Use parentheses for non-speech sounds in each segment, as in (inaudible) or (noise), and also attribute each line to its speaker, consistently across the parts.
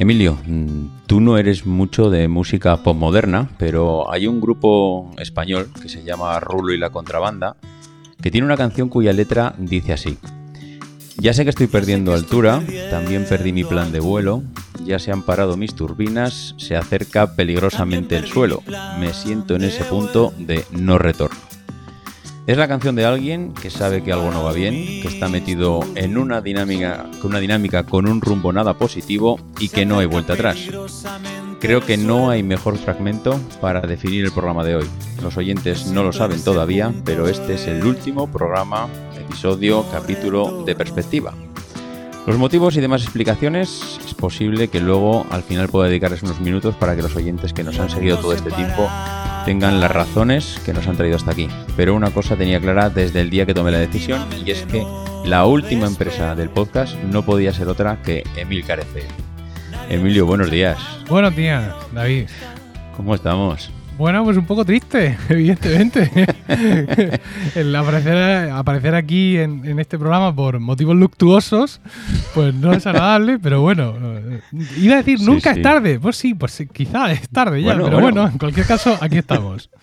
Speaker 1: Emilio, mm, tú no eres mucho de música postmoderna, pero hay un grupo español que se llama Rulo y la Contrabanda, que tiene una canción cuya letra dice así. Ya sé que estoy perdiendo altura, también perdí mi plan de vuelo, ya se han parado mis turbinas, se acerca peligrosamente el suelo, me siento en ese punto de no retorno. Es la canción de alguien que sabe que algo no va bien, que está metido en una dinámica, con una dinámica con un rumbo nada positivo y que no hay vuelta atrás. Creo que no hay mejor fragmento para definir el programa de hoy. Los oyentes no lo saben todavía, pero este es el último programa, episodio, capítulo de perspectiva. Los motivos y demás explicaciones es posible que luego al final pueda dedicarles unos minutos para que los oyentes que nos han seguido todo este tiempo tengan las razones que nos han traído hasta aquí. Pero una cosa tenía clara desde el día que tomé la decisión y es que la última empresa del podcast no podía ser otra que Emil Carece. Emilio, buenos días.
Speaker 2: Buenos días, David.
Speaker 1: ¿Cómo estamos?
Speaker 2: Bueno, pues un poco triste, (laughs) evidentemente. (laughs) El aparecer, aparecer aquí en, en, este programa por motivos luctuosos, pues no es agradable, pero bueno. Iba a decir,
Speaker 1: Sí,
Speaker 2: nunca
Speaker 1: sí.
Speaker 2: es tarde. Pues sí, pues quizá es tarde ya,
Speaker 1: Bueno,
Speaker 2: pero
Speaker 1: bueno.
Speaker 2: bueno, en cualquier caso, aquí estamos. (laughs)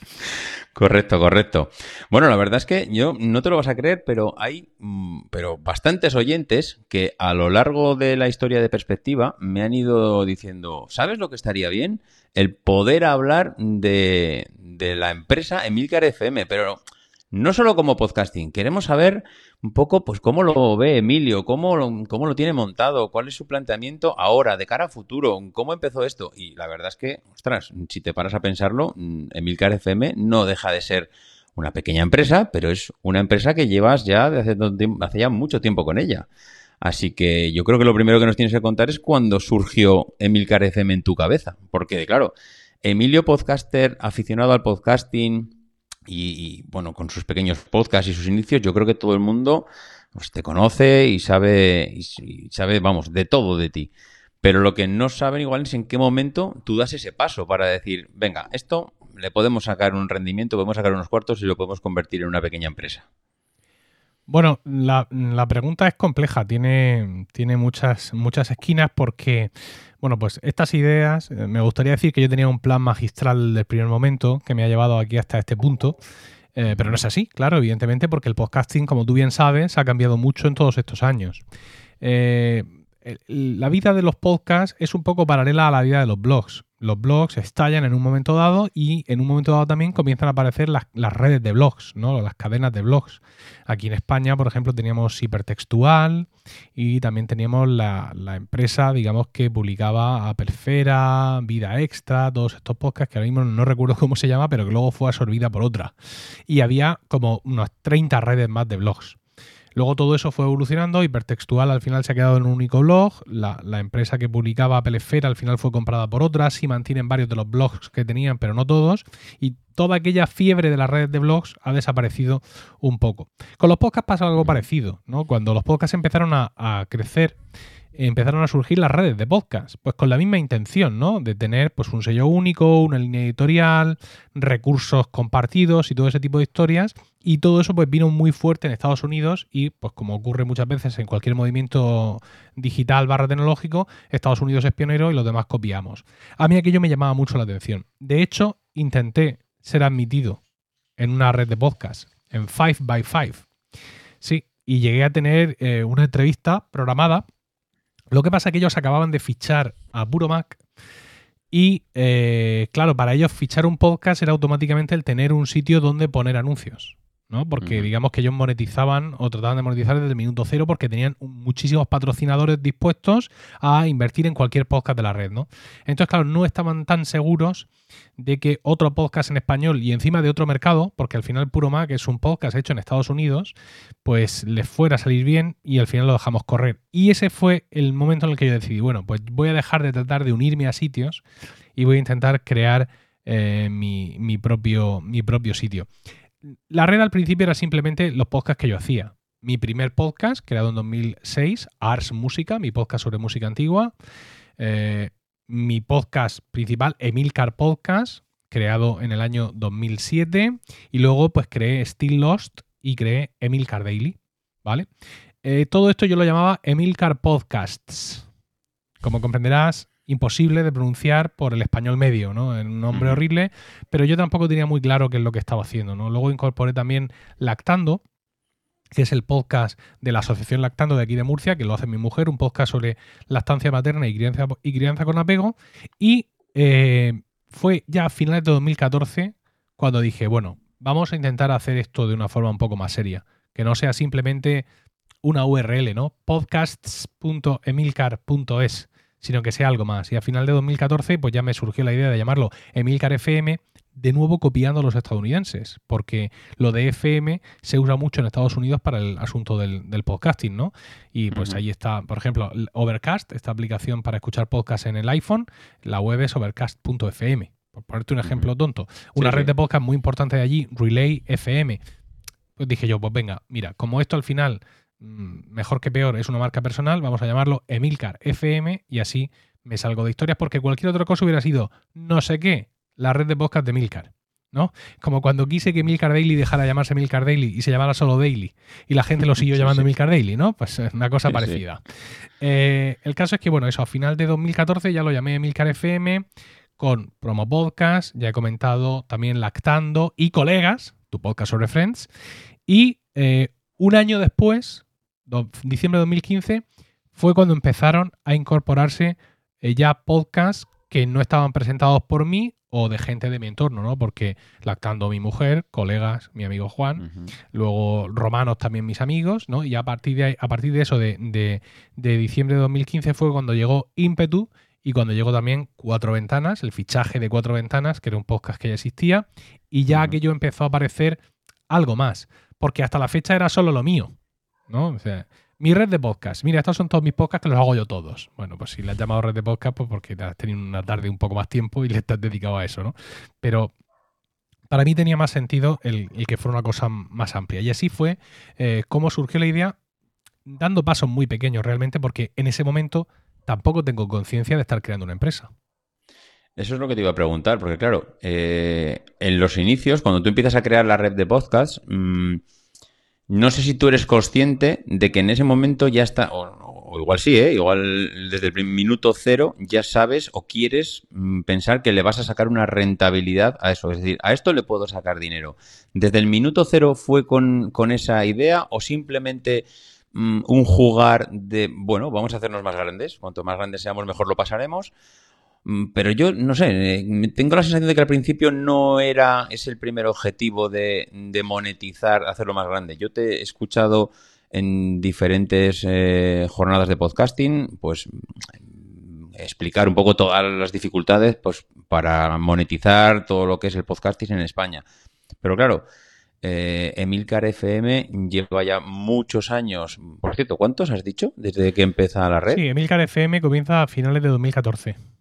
Speaker 1: Correcto, correcto. Bueno, la verdad es que yo no te lo vas a creer, pero hay mm, pero bastantes oyentes que a lo largo de la historia de perspectiva me han ido diciendo, ¿sabes lo que estaría bien? El poder hablar de, la empresa Emilcar FM, pero no solo como podcasting, queremos saber un poco pues cómo lo ve Emilio, cómo lo, cómo lo tiene montado, cuál es su planteamiento ahora, de cara a futuro, cómo empezó esto. Y la verdad es que, ostras, si te paras a pensarlo, mm, Emilcar FM no deja de ser una pequeña empresa, pero es una empresa que llevas ya de hace, hace ya mucho tiempo con ella. Así que yo creo que lo primero que nos tienes que contar es cuándo surgió Emilcar FM en tu cabeza. Porque, claro, Emilio podcaster, aficionado al podcasting y, bueno, con sus pequeños podcasts y sus inicios, yo creo que todo el mundo pues, te conoce y sabe, y, y sabe, vamos, de todo de ti. Pero lo que no saben igual es en qué momento tú das ese paso para decir, venga, esto le podemos sacar un rendimiento, podemos sacar unos cuartos y lo podemos convertir en una pequeña empresa.
Speaker 2: Bueno, la, la pregunta es compleja, tiene, tiene muchas, muchas esquinas porque, bueno, pues estas ideas, eh, me gustaría decir que yo tenía un plan magistral del primer momento que me ha llevado aquí hasta este punto, eh, pero no es así, claro, evidentemente, porque el podcasting, como tú bien sabes, ha cambiado mucho en todos estos años. Eh, la vida de los podcasts es un poco paralela a la vida de los blogs. Los blogs estallan en un momento dado y en un momento dado también comienzan a aparecer las, redes de blogs, ¿no? las cadenas de blogs. Aquí en España, por ejemplo, teníamos Hipertextual y también teníamos la, la empresa, digamos, que publicaba Aperfera, Vida Extra, todos estos podcasts que ahora mismo no recuerdo cómo se llama, pero que luego fue absorbida por otra. Y había como unas 30 redes más de blogs. Luego todo eso fue evolucionando, Hipertextual al final se ha quedado en un único blog, la, la empresa que publicaba Apelesfera al final fue comprada por otra, sí mantienen varios de los blogs que tenían, pero no todos, y toda aquella fiebre de las redes de blogs ha desaparecido un poco. Con los podcasts pasa algo parecido, ¿no? Cuando los podcasts empezaron a, a crecer, empezaron a surgir las redes de podcast, pues con la misma intención, ¿no? De tener pues un sello único, una línea editorial, recursos compartidos y todo ese tipo de historias. Y todo eso pues vino muy fuerte en Estados Unidos y pues como ocurre muchas veces en cualquier movimiento digital barra tecnológico, Estados Unidos es pionero y los demás copiamos. A mí aquello me llamaba mucho la atención. De hecho, intenté ser admitido en una red de podcast, en 5by5. Sí, y llegué a tener eh, una entrevista programada Lo que pasa es que ellos acababan de fichar a Puro Mac y, eh, claro, para ellos fichar un podcast era automáticamente el tener un sitio donde poner anuncios. ¿No? Porque digamos que ellos monetizaban o trataban de monetizar desde el minuto cero porque tenían muchísimos patrocinadores dispuestos a invertir en cualquier podcast de la red, ¿no? Entonces, claro, no estaban tan seguros de que otro podcast en español y encima de otro mercado, porque al final Puro Mac es un podcast hecho en Estados Unidos, pues les fuera a salir bien y al final lo dejamos correr. Y ese fue el momento en el que yo decidí, bueno, pues voy a dejar de tratar de unirme a sitios y voy a intentar crear eh, mi, mi, propio, mi propio sitio la red al principio era simplemente los podcasts que yo hacía. Mi primer podcast, creado en 2006, Ars Música, mi podcast sobre música antigua. Eh, mi podcast principal, Emilcar Podcast, creado en el año 2007. Y luego, pues creé Still Lost y creé Emilcar Daily. ¿Vale? Eh, todo esto yo lo llamaba Emilcar Podcasts. Como comprenderás, imposible de pronunciar por el español medio, ¿no? Un nombre horrible, pero yo tampoco tenía muy claro qué es lo que estaba haciendo, ¿no? Luego incorporé también Lactando, que es el podcast de la Asociación Lactando de aquí de Murcia, que lo hace mi mujer, un podcast sobre lactancia materna y crianza, y crianza con apego. Y eh, fue ya a finales de 2014 cuando dije, bueno, vamos a intentar hacer esto de una forma un poco más seria, que no sea simplemente una URL, ¿no? podcasts.emilcar.es sino que sea algo más. Y a final de 2014, pues ya me surgió la idea de llamarlo Emilcar FM, de nuevo copiando a los estadounidenses, porque lo de FM se usa mucho en Estados Unidos para el asunto del, podcasting, ¿no? Y pues ahí está, por ejemplo, Overcast, esta aplicación para escuchar podcast en el iPhone, la web es overcast.fm. Por ponerte un ejemplo tonto. Una red de podcast muy importante de allí, Relay FM. Pues dije yo, pues venga, mira, como esto al final mejor que peor, es una marca personal, vamos a llamarlo Emilcar FM y así me salgo de historias porque cualquier otra cosa hubiera sido no sé qué, la red de podcast de Emilcar. ¿no? Como cuando quise que Emilcar Daily dejara de llamarse Emilcar Daily y se llamara solo Daily y la gente lo (laughs) siguió llamando Emilcar Daily, ¿no? Pues una cosa parecida. Eh, el caso es que, bueno, eso, a final de 2014 ya lo llamé Emilcar FM con promo podcast, ya he comentado también Lactando y Colegas, tu podcast sobre Friends, y eh, un año después diciembre de 2015, fue cuando empezaron a incorporarse eh, ya podcasts que no estaban presentados por mí o de gente de mi entorno, ¿no? Porque lactando mi mujer, colegas, mi amigo Juan, luego romanos también mis amigos, ¿no? Y a partir de, a partir de eso, de, de, diciembre de 2015 fue cuando llegó Impetu y cuando llegó también Cuatro Ventanas, el fichaje de Cuatro Ventanas, que era un podcast que ya existía, y ya aquello empezó a aparecer algo más, porque hasta la fecha era solo lo mío. ¿No? O sea, mi red de podcast. Mira, estos son todos mis podcasts que los hago yo todos. Bueno, pues si le has llamado red de podcast, pues porque has tenido una tarde un poco más tiempo y le estás dedicado a eso, ¿no? Pero para mí tenía más sentido el, que fuera una cosa más amplia. Y así fue eh, como surgió la idea, dando pasos muy pequeños realmente, porque en ese momento tampoco tengo conciencia de estar creando una empresa.
Speaker 1: Eso es lo que te iba a preguntar, porque claro, eh, en los inicios, cuando tú empiezas a crear la red de podcast, mm, no sé si tú eres consciente de que en ese momento ya está, o, igual sí, ¿eh? igual desde el minuto cero ya sabes o quieres mm, pensar que le vas a sacar una rentabilidad a eso. Es decir, a esto le puedo sacar dinero. ¿Desde el minuto cero fue con, esa idea o simplemente mm, un jugar de, bueno, vamos a hacernos más grandes? Cuanto más grandes seamos, mejor lo pasaremos. Mm, pero yo no sé, eh, tengo la sensación de que al principio no era es el primer objetivo de, monetizar, hacerlo más grande. Yo te he escuchado en diferentes eh, jornadas de podcasting, pues mm, explicar un poco todas las dificultades pues, para monetizar todo lo que es el podcasting en España. Pero claro, eh, Emilcar FM lleva ya muchos años. Por cierto, ¿cuántos has dicho desde que empieza la red?
Speaker 2: Sí, Emilcar FM comienza a finales de 2014.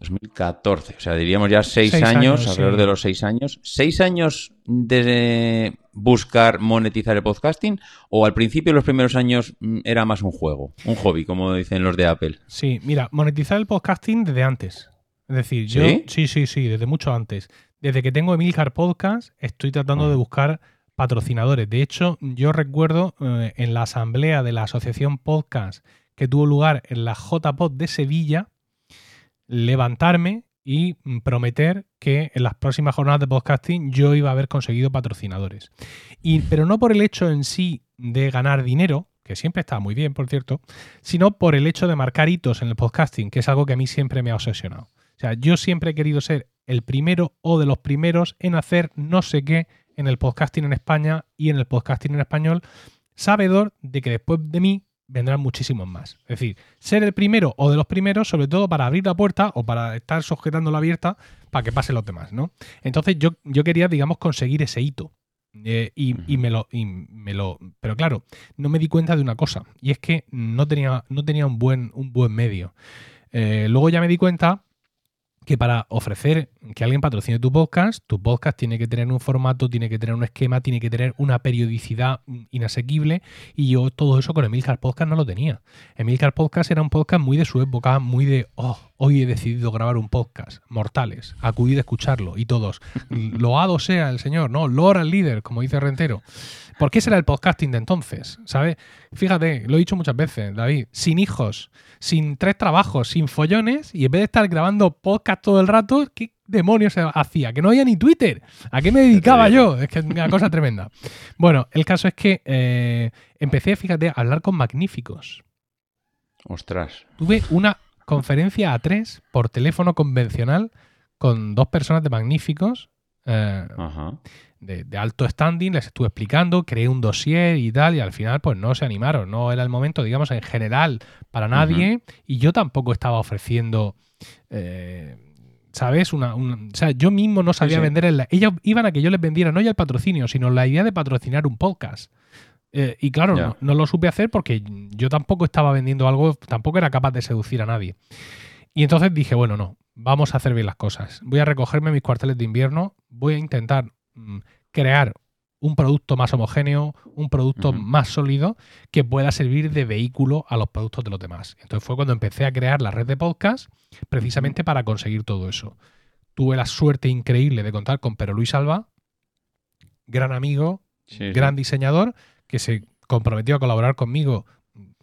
Speaker 1: 2014, o sea, diríamos ya seis, años, alrededor de los seis años. ¿Seis años de buscar monetizar el podcasting? ¿O al principio, los primeros años, mm, era más un juego, un hobby, como dicen los de Apple?
Speaker 2: Sí, mira, monetizar el podcasting desde antes. Es decir, yo. ¿Sí? Sí, sí, desde mucho antes. Desde que tengo Emilcar Podcast, estoy tratando de ah. buscar patrocinadores. De hecho, yo recuerdo eh, en la asamblea de la Asociación Podcast que tuvo lugar en la JPod de Sevilla, levantarme y prometer que en las próximas jornadas de podcasting yo iba a haber conseguido patrocinadores. Y, pero no por el hecho en sí de ganar dinero, que siempre está muy bien, por cierto, sino por el hecho de marcar hitos en el podcasting, que es algo que a mí siempre me ha obsesionado. O sea, yo siempre he querido ser el primero o de los primeros en hacer no sé qué en el podcasting en España y en el podcasting en español, sabedor de que después de mí vendrán muchísimos más. Es decir, ser el primero o de los primeros, sobre todo para abrir la puerta o para estar sujetándola abierta para que pasen los demás, ¿no? Entonces yo, yo quería, digamos, conseguir ese hito. Eh, y, me lo, y, me lo. Pero claro, no me di cuenta de una cosa. Y es que no tenía, no tenía un, buen, un buen medio. Eh, luego ya me di cuenta que para ofrecer que alguien patrocine tu podcast, tu podcast tiene que tener un formato, tiene que tener un esquema, tiene que tener una periodicidad inasequible y yo todo eso con Emilcar Podcast no lo tenía. Emilcar Podcast era un podcast muy de su época, muy de, oh, hoy he decidido grabar un podcast, mortales, acudid a escucharlo y todos, loado sea el señor, no, Lord al líder, como dice Rentero. ¿Por qué será el podcasting de entonces? ¿Sabes? Fíjate, lo he dicho muchas veces, David, sin hijos, sin tres trabajos, sin follones, y en vez de estar grabando podcast todo el rato, ¿qué demonios hacía? Que no había ni Twitter. ¿A qué me dedicaba yo? Es que es una cosa tremenda. Bueno, el caso es que eh, empecé, fíjate, a hablar con magníficos.
Speaker 1: Ostras.
Speaker 2: Tuve una conferencia a tres por teléfono convencional con dos personas de magníficos. Eh, Ajá de, alto standing, les estuve explicando, creé un dossier y tal, y al final pues no se animaron, no era el momento, digamos, en general para nadie, y yo tampoco estaba ofreciendo... Eh, ¿Sabes? Una, o sea, yo mismo no sabía vender el, Ellos iban a que yo les vendiera no ya el patrocinio, sino la idea de patrocinar un podcast. Eh, y claro, no, no, lo supe hacer porque yo tampoco estaba vendiendo algo, tampoco era capaz de seducir a nadie. Y entonces dije, bueno, no, vamos a hacer bien las cosas. Voy a recogerme mis cuarteles de invierno, voy a intentar Mm, crear un producto más homogéneo, un producto más sólido que pueda servir de vehículo a los productos de los demás. Entonces fue cuando empecé a crear la red de podcast precisamente para conseguir todo eso. Tuve la suerte increíble de contar con Pero Luis Alba, gran amigo, gran diseñador, que se comprometió a colaborar conmigo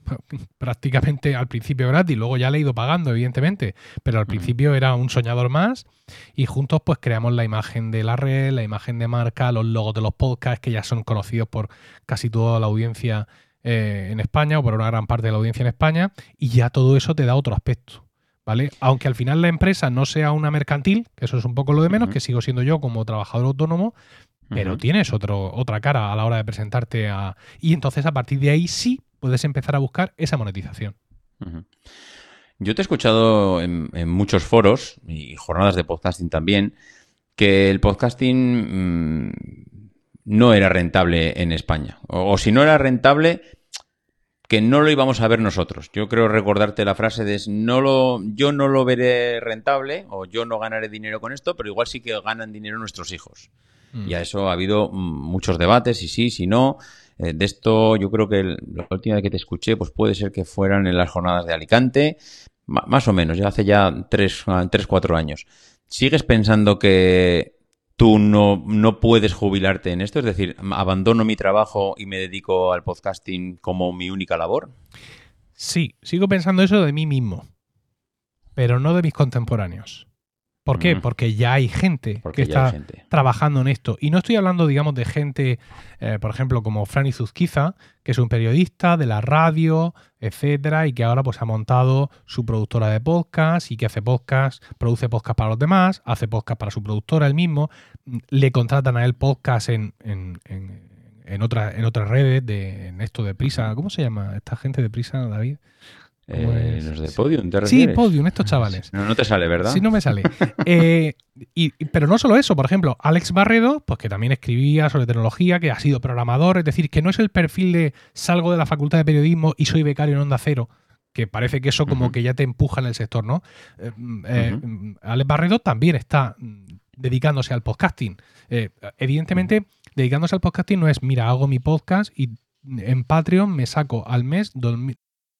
Speaker 2: (laughs) prácticamente al principio gratis, luego ya le he ido pagando, evidentemente, pero al principio era un soñador más y juntos pues creamos la imagen de la red, la imagen de marca, los logos de los podcasts que ya son conocidos por casi toda la audiencia eh, en España o por una gran parte de la audiencia en España y ya todo eso te da otro aspecto. ¿Vale? Aunque al final la empresa no sea una mercantil, que eso es un poco lo de menos, que sigo siendo yo como trabajador autónomo, pero tienes otro, otra cara a la hora de presentarte a... Y entonces a partir de ahí sí puedes empezar a buscar esa monetización.
Speaker 1: Yo te he escuchado en, muchos foros y jornadas de podcasting también que el podcasting mm, no era rentable en España. O, si no era rentable, que no lo íbamos a ver nosotros. Yo creo recordarte la frase de no lo, yo no lo veré rentable o yo no ganaré dinero con esto, pero igual sí que ganan dinero nuestros hijos. Mm. Y a eso ha habido mm, muchos debates, si sí, si no. Eh, de esto yo creo que la última vez que te escuché pues puede ser que fueran en las jornadas de Alicante, más o menos, ya hace ya 3, 4 años. ¿Sigues pensando que tú no, no puedes jubilarte en esto? Es decir, abandono mi trabajo y me dedico al podcasting como mi única labor.
Speaker 2: Sí, sigo pensando eso de mí mismo, pero no de mis contemporáneos. ¿Por qué? Porque ya hay gente que está trabajando en esto. Y no estoy hablando, digamos, de gente, eh, por ejemplo, como Franny Zuzquiza, que es un periodista de la radio, etcétera, y que ahora pues ha montado su productora de podcast y que hace podcast, produce podcast para los demás, hace podcast para su productora él mismo, le contratan a él podcast en, en, en, en otras redes, de, en esto de Prisa. ¿Cómo se llama esta gente de Prisa, David?
Speaker 1: Eh, los de Podium, ¿te
Speaker 2: Sí, Podium, estos chavales.
Speaker 1: No, no te sale, ¿verdad?
Speaker 2: Sí, no me sale. (laughs) Eh, y, pero no solo eso, por ejemplo, Alex Barredo, pues que también escribía sobre tecnología, que ha sido programador, es decir, que no es el perfil de salgo de la facultad de periodismo y soy becario en Onda Cero, que parece que eso como que ya te empuja en el sector, ¿no? Eh, mm, Alex Barredo también está mm, dedicándose al podcasting. evidentemente, dedicándose al podcasting no es, mira, hago mi podcast y en Patreon me saco al mes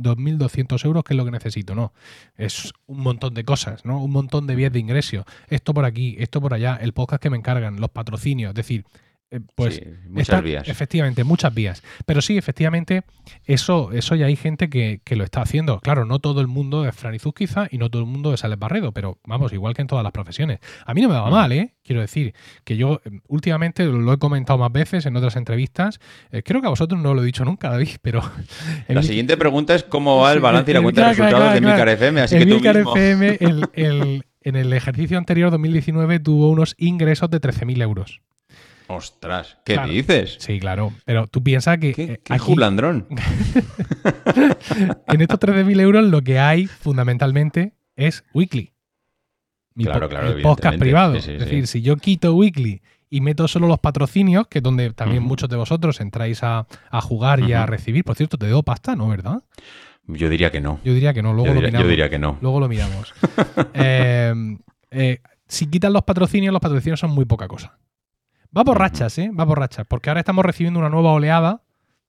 Speaker 2: 2.200 euros, que es lo que necesito, no. Es un montón de cosas, ¿no? Un montón de vías de ingreso. Esto por aquí, esto por allá, el podcast que me encargan, los patrocinios, es decir, pues
Speaker 1: Sí, muchas vías.
Speaker 2: Efectivamente, muchas vías. Pero sí, efectivamente, eso, eso ya hay gente que, que lo está haciendo. Claro, no todo el mundo es Fran quizá y no todo el mundo es Alex Barredo, pero vamos, igual que en todas las profesiones. A mí no me va
Speaker 1: Mm.
Speaker 2: mal, ¿eh? Quiero decir que yo eh, últimamente lo he comentado más veces en otras entrevistas. eh, creo que a vosotros no lo he dicho nunca, David, pero. (laughs)
Speaker 1: La
Speaker 2: mi-
Speaker 1: siguiente pregunta es cómo va el balance y la (laughs) cuenta de
Speaker 2: claro,
Speaker 1: resultados de Milcar. FM, así
Speaker 2: el
Speaker 1: que tú
Speaker 2: Milcar
Speaker 1: mismo...
Speaker 2: FM, el- (laughs) el- en el ejercicio anterior, 2019, tuvo unos ingresos de 13.000 euros.
Speaker 1: Ostras, ¿qué
Speaker 2: Claro.
Speaker 1: dices?
Speaker 2: Sí, claro. Pero tú piensas que
Speaker 1: ¿Qué,
Speaker 2: eh,
Speaker 1: qué
Speaker 2: aquí,
Speaker 1: julandrón? (laughs)
Speaker 2: en estos 13.000 euros lo que hay fundamentalmente es Weekly. Mi
Speaker 1: Claro,
Speaker 2: po-
Speaker 1: claro,
Speaker 2: el podcast privado.
Speaker 1: Sí, sí,
Speaker 2: es
Speaker 1: sí.
Speaker 2: decir, si yo quito Weekly y meto solo los patrocinios, que es donde también
Speaker 1: Ujú.
Speaker 2: muchos de vosotros entráis a, a jugar y a
Speaker 1: Ujú.
Speaker 2: recibir. Por cierto, te debo pasta, ¿no? ¿Verdad?
Speaker 1: Yo diría que no.
Speaker 2: Yo diría que no, luego
Speaker 1: Yo
Speaker 2: lo
Speaker 1: diría, yo
Speaker 2: miramos.
Speaker 1: diría que no.
Speaker 2: Luego lo miramos. (laughs) Eh, eh, si quitan los patrocinios, los patrocinios son muy poca cosa. Va por
Speaker 1: Ujú.
Speaker 2: rachas, ¿eh? Va por rachas. Porque ahora estamos recibiendo una nueva oleada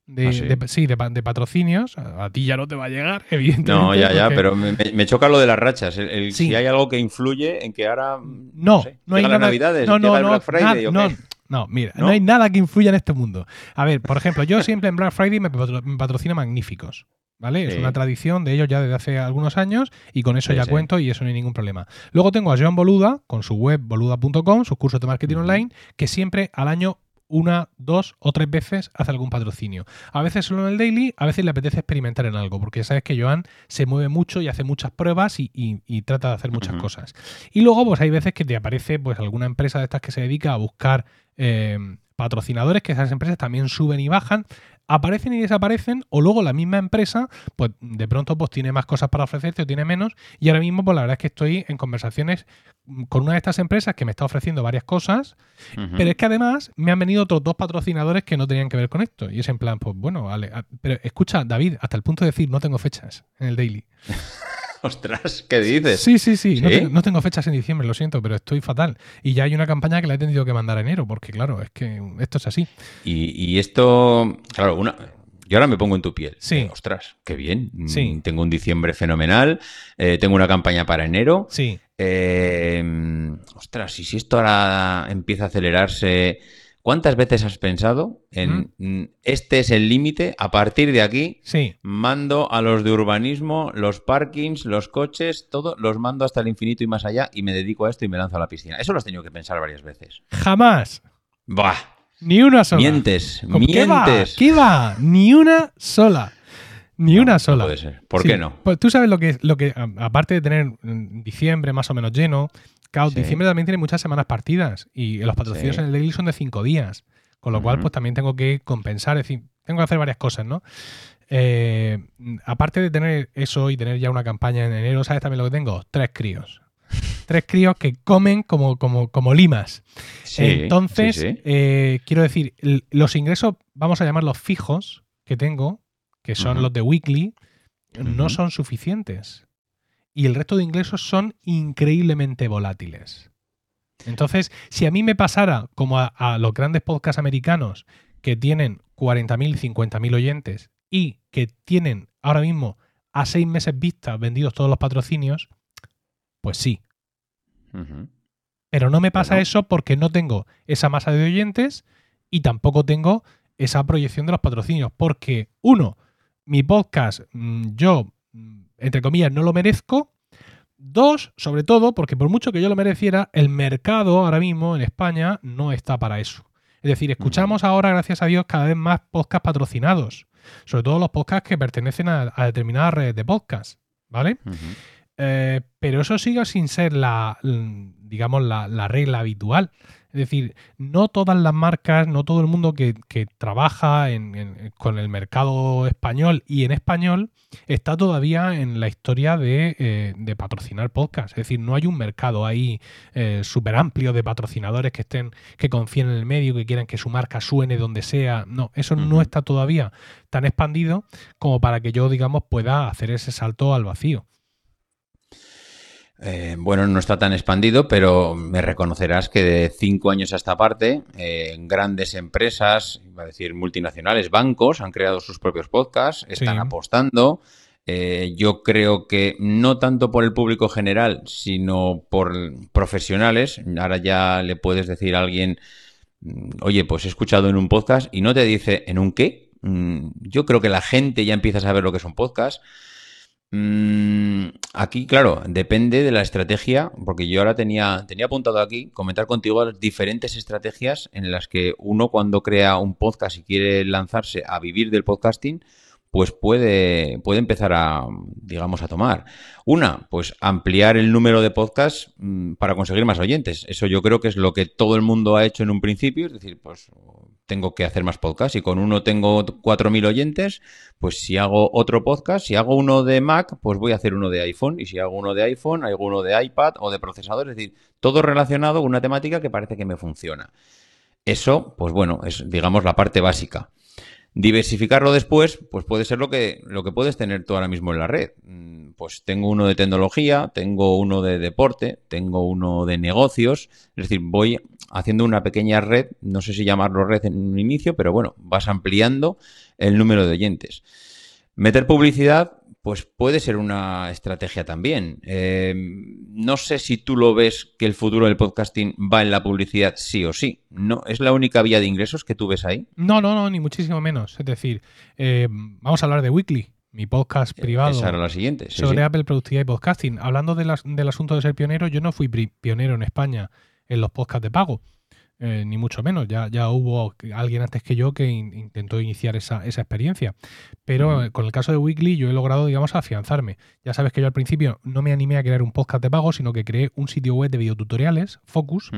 Speaker 2: de,
Speaker 1: ¿Ah, sí?
Speaker 2: de- sí, de, pa- de patrocinios. A, ti ya no te va a llegar, (laughs) evidentemente.
Speaker 1: No, ya, ya,
Speaker 2: porque-
Speaker 1: pero me, choca lo de las rachas. El- el-
Speaker 2: Sí.
Speaker 1: Si hay algo que influye en que ahora.
Speaker 2: No,
Speaker 1: sé,
Speaker 2: no hay nada.
Speaker 1: Navidades,
Speaker 2: no, no,
Speaker 1: el
Speaker 2: no,
Speaker 1: Black Friday,
Speaker 2: na-
Speaker 1: ¿o
Speaker 2: no, no, mira, no.
Speaker 1: ¿No?
Speaker 2: hay nada que influya en este mundo. A ver, por ejemplo, yo siempre en Black Friday me, patro- me patrocino Magníficos. ¿Vale? Es una tradición de ellos ya desde hace algunos años y con eso
Speaker 1: Sí,
Speaker 2: ya
Speaker 1: sí.
Speaker 2: cuento y eso no hay ningún problema. Luego tengo a Joan Boluda con su web boluda.com, sus cursos de marketing online, que siempre al año una, dos o tres veces hace algún patrocinio. A veces solo en el daily, a veces le apetece experimentar en algo, porque sabes que Joan se mueve mucho y hace muchas pruebas y, y- y trata de hacer muchas cosas. Y luego, pues hay veces que te aparece pues alguna empresa de estas que se dedica a buscar eh, patrocinadores, que esas empresas también suben y bajan, aparecen y desaparecen, o luego la misma empresa, pues de pronto pues tiene más cosas para ofrecerte o tiene menos, y ahora mismo pues la verdad es que estoy en conversaciones con una de estas empresas que me está ofreciendo varias cosas, pero es que además me han venido otros dos patrocinadores que no tenían que ver con esto. Y es en plan, pues bueno, vale. a- Pero escucha, David, hasta el punto de decir no tengo fechas en el daily. (laughs) (laughs)
Speaker 1: Ostras, ¿qué dices?
Speaker 2: Sí, sí, sí. No, tengo, no tengo fechas en diciembre, lo siento, pero estoy fatal. Y ya hay una campaña que la he tenido que mandar a enero, porque claro, es que esto es así.
Speaker 1: Y, y esto, claro, una, yo ahora me pongo en tu piel.
Speaker 2: Sí.
Speaker 1: Eh, Ostras, qué bien. Mm,
Speaker 2: Sí.
Speaker 1: Tengo un diciembre fenomenal. eh, tengo una campaña para enero.
Speaker 2: Sí.
Speaker 1: Eh, ostras, y si esto ahora empieza a acelerarse, ¿cuántas veces has pensado en mm, este es el límite? A partir de aquí
Speaker 2: Sí.
Speaker 1: mando a los de urbanismo, los parkings, los coches, todo, los mando hasta el infinito y más allá y me dedico a esto y me lanzo a la piscina. Eso lo has tenido que pensar varias veces.
Speaker 2: Jamás.
Speaker 1: Bah,
Speaker 2: Ni una sola.
Speaker 1: mientes,
Speaker 2: ¿Cómo- ¿Qué va?
Speaker 1: mientes.
Speaker 2: ¿Qué va? Ni una sola. Ni
Speaker 1: No,
Speaker 2: una
Speaker 1: no
Speaker 2: sola.
Speaker 1: puede ser. ¿Por
Speaker 2: Sí,
Speaker 1: qué no?
Speaker 2: Pues tú sabes lo que, lo que aparte de tener mm, diciembre más o menos lleno, claro,
Speaker 1: Sí.
Speaker 2: diciembre también tiene muchas semanas partidas y los patrocinios
Speaker 1: Sí.
Speaker 2: en el daily son de cinco días, con lo cual pues también tengo que compensar, es decir, tengo que hacer varias cosas, ¿no? Eh, aparte de tener eso y tener ya una campaña en enero, ¿sabes también lo que tengo? Tres críos. Tres críos que comen como, como, como limas.
Speaker 1: Sí,
Speaker 2: Entonces, eh, quiero decir, los ingresos, vamos a llamarlos fijos, que tengo, que son los de weekly, no son suficientes. Y el resto de ingresos son increíblemente volátiles. Entonces, si a mí me pasara como a, los grandes podcasts americanos que tienen 40.000, 50.000 oyentes y que tienen ahora mismo a seis meses vistas vendidos todos los patrocinios, pues sí. Pero no me pasa eso porque no tengo esa masa de oyentes y tampoco tengo esa proyección de los patrocinios. Porque, uno, mi podcast, mm, yo, mm, entre comillas, no lo merezco. Dos, sobre todo, porque por mucho que yo lo mereciera, el mercado ahora mismo en España no está para eso. Es decir, escuchamos ahora, gracias a Dios, cada vez más podcasts patrocinados. Sobre todo los podcasts que pertenecen a, determinadas redes de podcast. ¿Vale? Eh, pero eso sigue sin ser la, digamos, la regla habitual. Es decir, no todas las marcas, no todo el mundo que, trabaja con el mercado español y en español está todavía en la historia de, eh, patrocinar podcast. Es decir, no hay un mercado ahí eh, súper amplio de patrocinadores que estén, que confíen en el medio, que quieran que su marca suene donde sea. No, eso no está todavía tan expandido como para que yo, digamos, pueda hacer ese salto al vacío.
Speaker 1: Eh, bueno, no está tan expandido, pero me reconocerás que de cinco años a esta parte, eh, grandes empresas, iba a decir multinacionales, bancos, han creado sus propios podcasts, están apostando. Eh, yo creo que no tanto por el público general, sino por profesionales. Ahora ya le puedes decir a alguien, mm, oye, pues he escuchado en un podcast y no te dice en un qué. Mm, yo creo que la gente ya empieza a saber lo que es un podcast. Mm, aquí, claro, depende de la estrategia, porque yo ahora tenía, tenía apuntado aquí comentar contigo las diferentes estrategias en las que uno cuando crea un podcast y quiere lanzarse a vivir del podcasting, pues puede, puede empezar a, digamos, a tomar. Una, pues ampliar el número de podcasts mm, para conseguir más oyentes. Eso yo creo que es lo que todo el mundo ha hecho en un principio, es decir, pues tengo que hacer más podcasts y con uno tengo 4.000 oyentes, pues si hago otro podcast, si hago uno de Mac, pues voy a hacer uno de iPhone y si hago uno de iPhone, hago uno de iPad o de procesador, es decir, todo relacionado con una temática que parece que me funciona. Eso, pues bueno, es digamos la parte básica. Diversificarlo después, pues puede ser lo que, lo que puedes tener tú ahora mismo en la red. Mm, pues tengo uno de tecnología, tengo uno de deporte, tengo uno de negocios. Es decir, voy haciendo una pequeña red, no sé si llamarlo red en un inicio, pero bueno, vas ampliando el número de oyentes. Meter publicidad, pues puede ser una estrategia también. Eh, no sé si tú lo ves que el futuro del podcasting va en la publicidad sí o sí. No, ¿Es la única vía de ingresos que tú ves ahí?
Speaker 2: No, no, no, ni muchísimo menos. Es decir, eh, vamos a hablar de Weekly, mi podcast eh, privado.
Speaker 1: Esa era la siguiente.
Speaker 2: sobre Apple Productividad y Podcasting. Hablando del asunto de ser pionero, yo no fui pionero en España en los podcasts de pago. Eh, ni mucho menos. Ya, ya hubo alguien antes que yo que intentó iniciar esa, experiencia. Pero con el caso de Weekly yo he logrado, digamos, afianzarme. Ya sabes que yo al principio no me animé a crear un podcast de pago, sino que creé un sitio web de videotutoriales, Focus,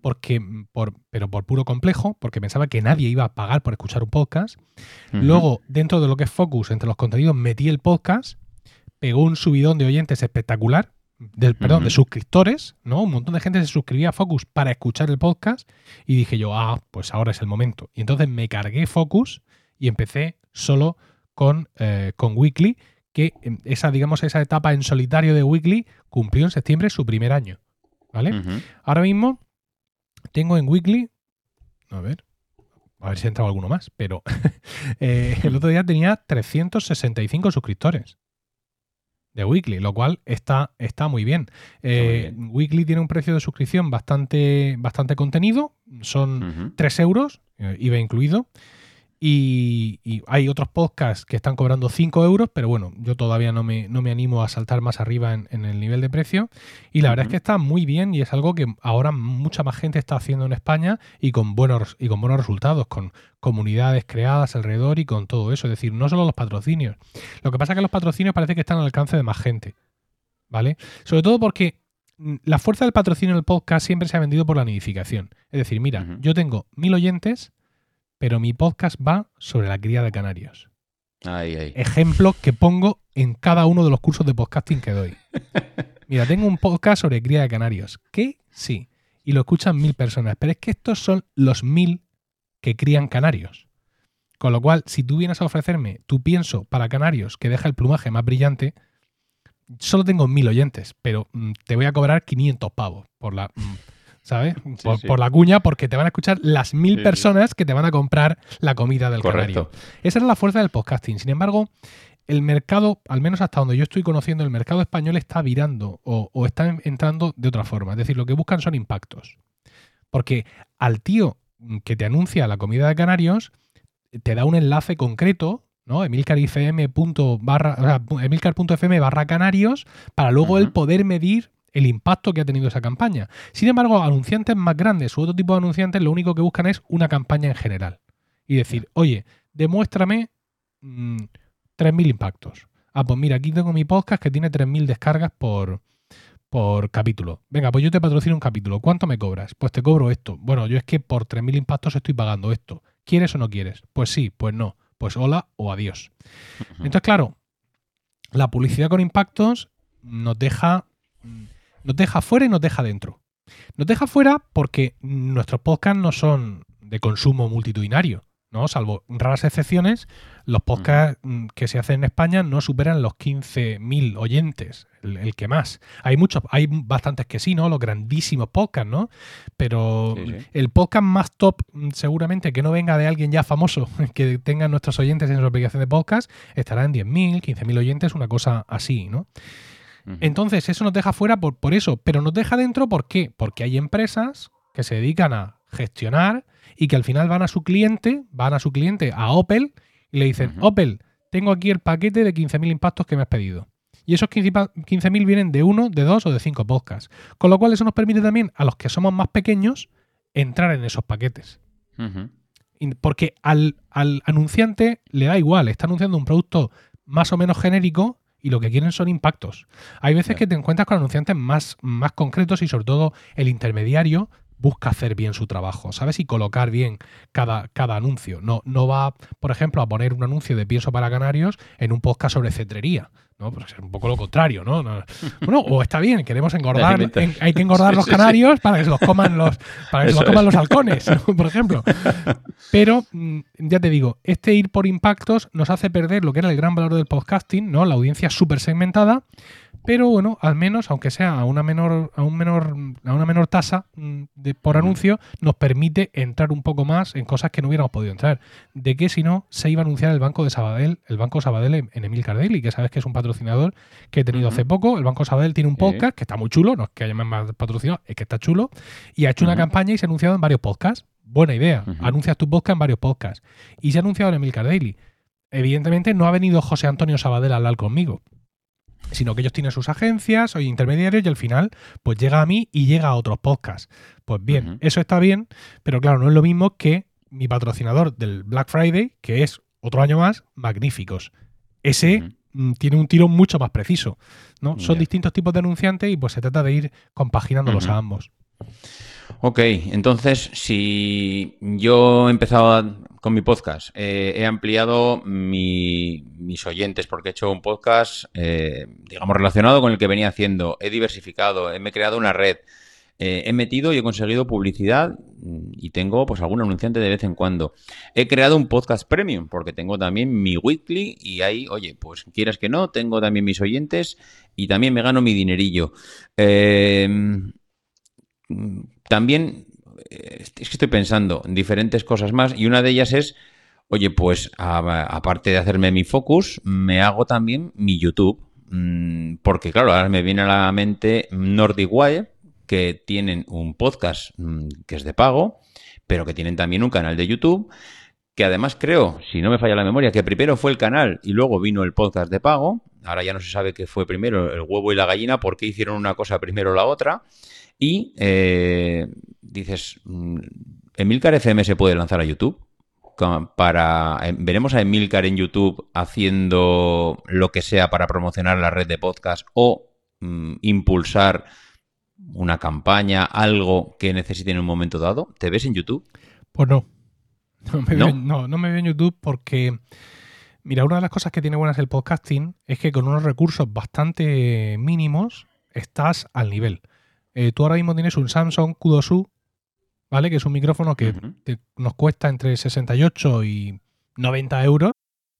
Speaker 2: porque, por, pero por puro complejo, porque pensaba que nadie iba a pagar por escuchar un podcast. Luego, dentro de lo que es Focus, entre los contenidos, metí el podcast, pegó un subidón de oyentes espectacular del, perdón, de suscriptores, ¿no? Un montón de gente se suscribía a Focus para escuchar el podcast y dije yo, ah, pues ahora es el momento. Y entonces me cargué Focus y empecé solo con, eh, con Weekly, que esa, digamos, esa etapa en solitario de Weekly cumplió en septiembre su primer año, ¿vale? Ahora mismo tengo en Weekly, a ver, a ver si ha entrado alguno más, pero (laughs) eh, el otro día tenía 365 suscriptores de Weekly, lo cual está, está muy bien. Eh, Weekly tiene un precio de suscripción bastante, bastante contenido, son 3 euros, eh, IVA incluido. Y, hay otros podcasts que están cobrando 5 euros, pero bueno, yo todavía no me, no me animo a saltar más arriba en, el nivel de precio. Y la verdad es que está muy bien y es algo que ahora mucha más gente está haciendo en España y con buenos, y con buenos resultados, con comunidades creadas alrededor y con todo eso. Es decir, no solo los patrocinios. Lo que pasa es que los patrocinios parece que están al alcance de más gente. ¿Vale? Sobre todo porque mm, la fuerza del patrocinio en el podcast siempre se ha vendido por la nidificación. Es decir, mira, yo tengo mil oyentes pero mi podcast va sobre la cría de canarios. Ejemplo que pongo en cada uno de los cursos de podcasting que doy. (laughs) Mira, tengo un podcast sobre cría de canarios, que sí, y lo escuchan mil personas, pero es que estos son los mil que crían canarios. Con lo cual, si tú vienes a ofrecerme tu pienso para canarios que deja el plumaje más brillante, solo tengo mil oyentes, pero mm, te voy a cobrar 500 pavos por la... ¿Sabes? por,
Speaker 1: sí.
Speaker 2: por la cuña, porque te van a escuchar las mil
Speaker 1: Sí,
Speaker 2: personas que te van a comprar la comida del
Speaker 1: Correcto.
Speaker 2: canario. Esa es la fuerza del podcasting. Sin embargo, el mercado, al menos hasta donde yo estoy conociendo, el mercado español está virando o, o está en- entrando de otra forma. Es decir, lo que buscan son impactos. Porque al tío que te anuncia la comida de canarios, te da un enlace concreto, ¿no? emilcar.fm barra, o sea, emilcar.fm barra canarios, para luego él
Speaker 1: Ujú.
Speaker 2: poder medir el impacto que ha tenido esa campaña. Sin embargo, anunciantes más grandes u otro tipo de anunciantes lo único que buscan es una campaña en general. Y decir, oye, demuéstrame mm, 3.000 impactos. Ah, pues mira, aquí tengo mi podcast que tiene 3.000 descargas por, por capítulo. Venga, pues yo te patrocino un capítulo. ¿Cuánto me cobras? Pues te cobro esto. Bueno, yo es que por 3.000 impactos estoy pagando esto. ¿Quieres o no quieres? Pues sí, pues no. Pues hola o adiós. Entonces, claro, la publicidad con impactos nos deja, mm, nos deja fuera y nos deja dentro. Nos deja fuera porque nuestros podcasts no son de consumo multitudinario, ¿no? Salvo raras excepciones, los podcasts mm, que se hacen en España no superan los 15.000 oyentes, el, el que más. Hay muchos, hay bastantes que sí, ¿no? Los grandísimos podcasts, ¿no? Pero
Speaker 1: Sí, sí.
Speaker 2: el podcast más top, mm, seguramente que no venga de alguien ya famoso, (laughs) que tengan nuestros oyentes en su aplicación de podcast, estará en 10.000, 15.000 oyentes, una cosa así, ¿no? Entonces, eso nos deja fuera por, por eso, pero nos deja dentro ¿por qué? Porque hay empresas que se dedican a gestionar y que al final van a su cliente, van a su cliente, a Opel, y le dicen. Opel, tengo aquí el paquete de 15.000 impactos que me has pedido. Y esos 15 pa- 15.000 vienen de uno, de dos o de cinco podcasts. Con lo cual eso nos permite también a los que somos más pequeños entrar en esos paquetes. Porque al, al anunciante le da igual, está anunciando un producto más o menos genérico y lo que quieren son impactos. Hay veces que te encuentras con anunciantes más, más concretos y sobre todo el intermediario busca hacer bien su trabajo, ¿sabes? Y colocar bien cada, cada anuncio. No, no va, por ejemplo, a poner un anuncio de pienso para canarios en un podcast sobre cetrería. ¿no? Pues es un poco lo contrario, ¿no? No- (laughs) Bueno, o está bien, queremos engordar, en- hay que engordar
Speaker 1: Sí,
Speaker 2: los
Speaker 1: sí, sí.
Speaker 2: canarios para que se los coman los, para que se los coman
Speaker 1: es.
Speaker 2: los halcones, ¿no? por ejemplo. (laughs) Pero mm, ya te digo, este ir por impactos nos hace perder lo que era el gran valor del podcasting, ¿no? La audiencia súper segmentada. Pero bueno, al menos, aunque sea a una menor, a un menor, a una menor tasa mm, de, por anuncio, nos permite entrar un poco más en cosas que no hubiéramos podido entrar. De que si no, se iba a anunciar el Banco de Sabadell, el Banco Sabadell en, en Emil Cardelli, que sabes que es un patrocinador que he tenido hace poco. El Banco Sabadell tiene un podcast que está muy chulo, no es que haya más patrocinado, es que está chulo. Y ha hecho una campaña y se ha anunciado en varios podcasts. Buena idea. Anuncias tu podcast en varios podcasts. Y se ha anunciado en Emil Cardelli. Evidentemente no ha venido José Antonio Sabadell a hablar conmigo sino que ellos tienen sus agencias o intermediarios y al final pues llega a mí y llega a otros podcasts. Pues bien, eso está bien, pero claro, no es lo mismo que mi patrocinador del Black Friday, que es otro año más, magníficos. Ese mm, tiene un tiro mucho más preciso. ¿no? Son distintos tipos de anunciantes y pues se trata de ir compaginándolos a ambos.
Speaker 1: Ok, entonces si yo he empezado con mi podcast, eh, he ampliado mi- mis oyentes porque he hecho un podcast, eh, digamos, relacionado con el que venía haciendo, he diversificado, he me creado una red, eh, he metido y he conseguido publicidad y tengo pues algún anunciante de vez en cuando. He creado un podcast premium porque tengo también mi weekly y ahí, oye, pues quieras que no, tengo también mis oyentes y también me gano mi dinerillo. Eh, también eh, es que estoy pensando en diferentes cosas más y una de ellas es, oye, pues aparte de hacerme mi focus, me hago también mi YouTube. Mm, Porque claro, ahora me viene a la mente Nordic Wire, que tienen un podcast mm, que es de pago, pero que tienen también un canal de YouTube, que además creo, si no me falla la memoria, que primero fue el canal y luego vino el podcast de pago. Ahora ya no se sabe qué fue primero, el huevo y la gallina, por qué hicieron una cosa primero o la otra. Y eh, dices, mm, ¿Emilcar FM se puede lanzar a YouTube? Para, eh, veremos a Emilcar en YouTube haciendo lo que sea para promocionar la red de podcast o mm, impulsar una campaña, algo que necesite en un momento dado. ¿Te ves en YouTube?
Speaker 2: Pues no. (laughs) No me,
Speaker 1: ¿No?
Speaker 2: Veo, en- no, no me veo en YouTube porque, mira, una de las cosas que tiene buenas el podcasting es que con unos recursos bastante mínimos estás al nivel. Eh, tú ahora mismo tienes un Samsung Q2U, ¿vale? Que es un micrófono que te- nos cuesta entre 68 y 90 euros.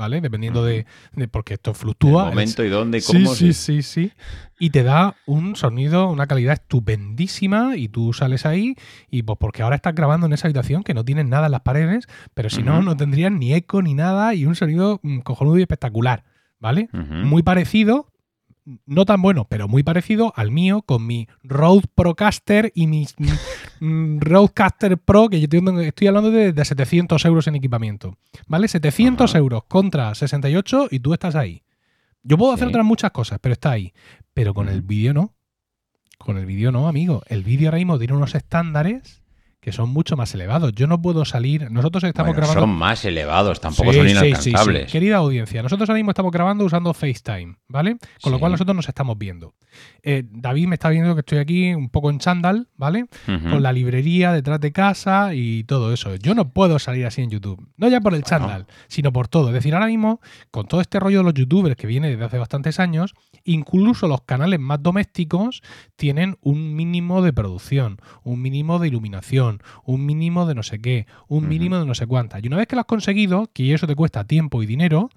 Speaker 2: ¿Vale? Dependiendo de, de- porque esto fluctúa.
Speaker 1: El momento y dónde y
Speaker 2: Sí,
Speaker 1: cómo.
Speaker 2: sí, sí, sí. Y te da un sonido, una calidad estupendísima y tú sales ahí y pues porque ahora estás grabando en esa habitación que no tienes nada en las paredes, pero si no, no tendrías ni eco ni nada y un sonido mm, cojonudo y espectacular, ¿vale? Muy parecido, no tan bueno, pero muy parecido al mío con mi Rode Procaster y mi mm, Rodecaster Pro, que yo tengo- estoy hablando de, de 700 euros en equipamiento, ¿vale? 700
Speaker 1: Ajá.
Speaker 2: euros contra 68 y tú estás ahí. Yo puedo hacer otras muchas cosas, pero está ahí. Pero con el vídeo no. Con el vídeo no, amigo. El vídeo ahora mismo tiene unos estándares que son mucho más elevados. Yo no puedo salir. Nosotros estamos
Speaker 1: Bueno,
Speaker 2: grabando.
Speaker 1: son más elevados, tampoco
Speaker 2: Sí,
Speaker 1: son
Speaker 2: sí, sí, sí.
Speaker 1: inalcanzables.
Speaker 2: Querida audiencia, nosotros ahora mismo estamos grabando usando FaceTime, ¿vale? Con lo cual nosotros nos estamos viendo. Eh, David me está viendo que estoy aquí un poco en chándal, ¿vale? Con la librería detrás de casa y todo eso. Yo no puedo salir así en YouTube. No ya por el
Speaker 1: Bueno.
Speaker 2: chándal, sino por todo. Es decir, ahora mismo, con todo este rollo de los youtubers que viene desde hace bastantes años, incluso los canales más domésticos tienen un mínimo de producción, un mínimo de iluminación, un mínimo de no sé qué, un mínimo de no sé cuántas. Y una vez que lo has conseguido, que eso te cuesta tiempo y dinero.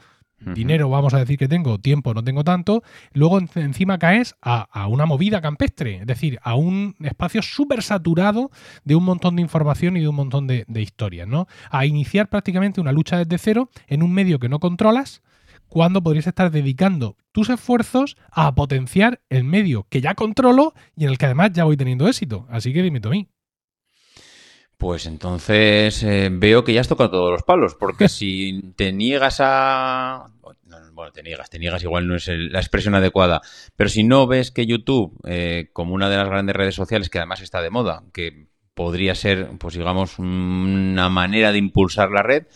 Speaker 2: Dinero vamos a decir que tengo, tiempo no tengo tanto, luego en- encima caes a, una movida campestre, es decir, a un espacio súper saturado de un montón de información y de un montón de, historias, ¿no? A iniciar prácticamente una lucha desde cero en un medio que no controlas, cuando podrías estar dedicando tus esfuerzos a potenciar el medio que ya controlo y en el que además ya voy teniendo éxito. Así que dime mí.
Speaker 1: Pues entonces eh, veo que ya has tocado todos los palos, porque (laughs) si te niegas a... no, Bueno, te niegas, te niegas igual no es el- la expresión adecuada, pero si no ves que YouTube, eh, como una de las grandes redes sociales que además está de moda, que podría ser, pues digamos, una manera de impulsar la red,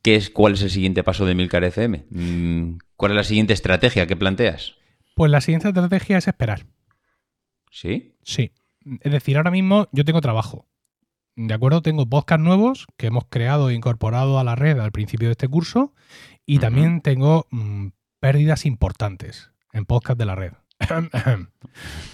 Speaker 1: ¿qué es, ¿cuál es el siguiente paso de Milcar FM? Mm, ¿Cuál es la siguiente estrategia que planteas?
Speaker 2: Pues la siguiente estrategia es esperar.
Speaker 1: ¿Sí?
Speaker 2: Sí. Es decir, ahora mismo yo tengo trabajo. ¿De acuerdo? Tengo podcast nuevos que hemos creado e incorporado a la red al principio de este curso. Y también tengo mm, pérdidas importantes en podcast de la red. (clears throat)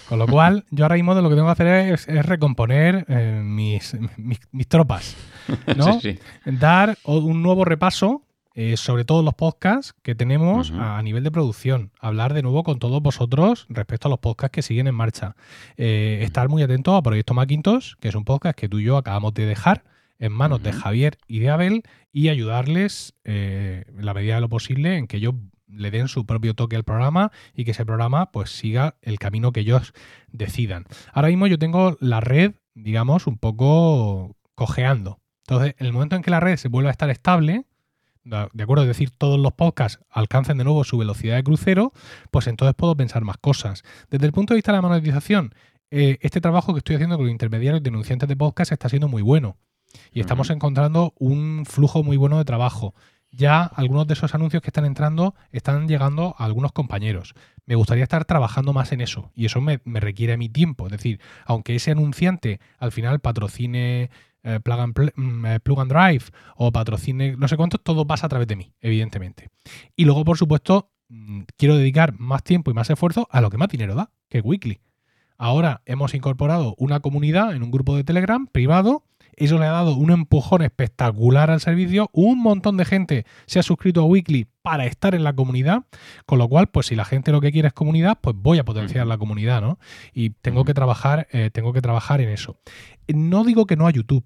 Speaker 2: Con lo cual, yo ahora mismo de lo que tengo que hacer es, es recomponer eh, mis, mis- mis tropas. (laughs) ¿no?
Speaker 1: Sí, sí.
Speaker 2: dar un nuevo repaso eh, sobre todos los podcasts que tenemos a, a nivel de producción. Hablar de nuevo con todos vosotros respecto a los podcasts que siguen en marcha. Eh, estar muy atento a Proyecto Macintosh, que es un podcast que tú y yo acabamos de dejar en manos de. Javier y de Abel y ayudarles eh, en la medida de lo posible en que ellos le den su propio toque al programa y que ese programa pues siga el camino que ellos decidan. Ahora mismo yo tengo la red, digamos, un poco cojeando. Entonces, en el momento en que la red se vuelva a estar estable, de acuerdo, es decir, todos los podcasts alcancen de nuevo su velocidad de crucero, pues entonces puedo pensar más cosas. Desde el punto de vista de la monetización, eh, este trabajo que estoy haciendo con los intermediarios denunciantes de podcast está siendo muy bueno. Y estamos encontrando un flujo muy bueno de trabajo. Ya algunos de esos anuncios que están entrando están llegando a algunos compañeros. Me gustaría estar trabajando más en eso y eso me, me requiere mi tiempo. Es decir, aunque ese anunciante al final patrocine eh, plug, and mm, eh, plug, and Drive o patrocine no sé cuántos, todo pasa a través de mí, evidentemente. Y luego, por supuesto, mm, quiero dedicar más tiempo y más esfuerzo a lo que más dinero da, que Weekly. Ahora hemos incorporado una comunidad en un grupo de Telegram privado eso le ha dado un empujón espectacular al servicio. Un montón de gente se ha suscrito a Weekly para estar en la comunidad, con lo cual, pues si la gente lo que quiere es comunidad, pues voy a potenciar la comunidad, ¿no? Y tengo que trabajar, eh, tengo que trabajar en eso. No digo que no a YouTube,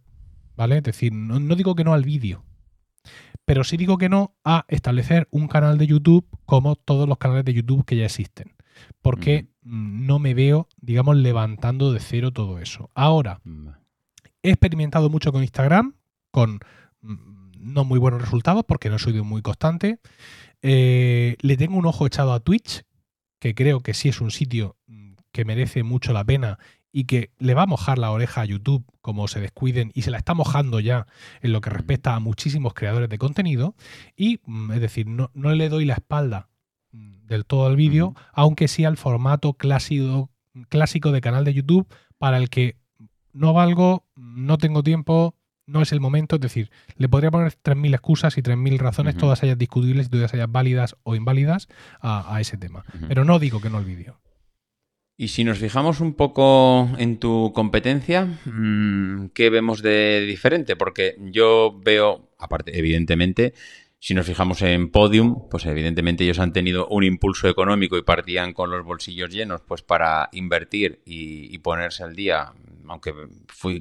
Speaker 2: ¿vale? Es decir, no, no digo que no al vídeo, pero sí digo que no a establecer un canal de YouTube como todos los canales de YouTube que ya existen. Porque no me veo, digamos, levantando de cero todo eso. Ahora, He experimentado mucho con Instagram, con mm, no muy buenos resultados porque no soy muy constante. Eh, le tengo un ojo echado a Twitch, que creo que sí es un sitio mm, que merece mucho la pena y que le va a mojar la oreja a YouTube como se descuiden y se la está mojando ya en lo que respecta a muchísimos creadores de contenido. Y mm, es decir, no, no le doy la espalda del todo al vídeo, aunque sí al formato clásico, clásico de canal de YouTube para el que no valgo, no tengo tiempo, no es el momento. Es decir, le podría poner 3.000 excusas y 3.000 razones, todas ellas discutibles y todas ellas válidas o inválidas a, ese tema. Pero no digo que no el vídeo.
Speaker 1: Y si nos fijamos un poco en tu competencia, mm, ¿qué vemos de diferente? Porque yo veo, aparte, evidentemente, si nos fijamos en Podium, pues evidentemente ellos han tenido un impulso económico y partían con los bolsillos llenos pues para invertir y ponerse al día aunque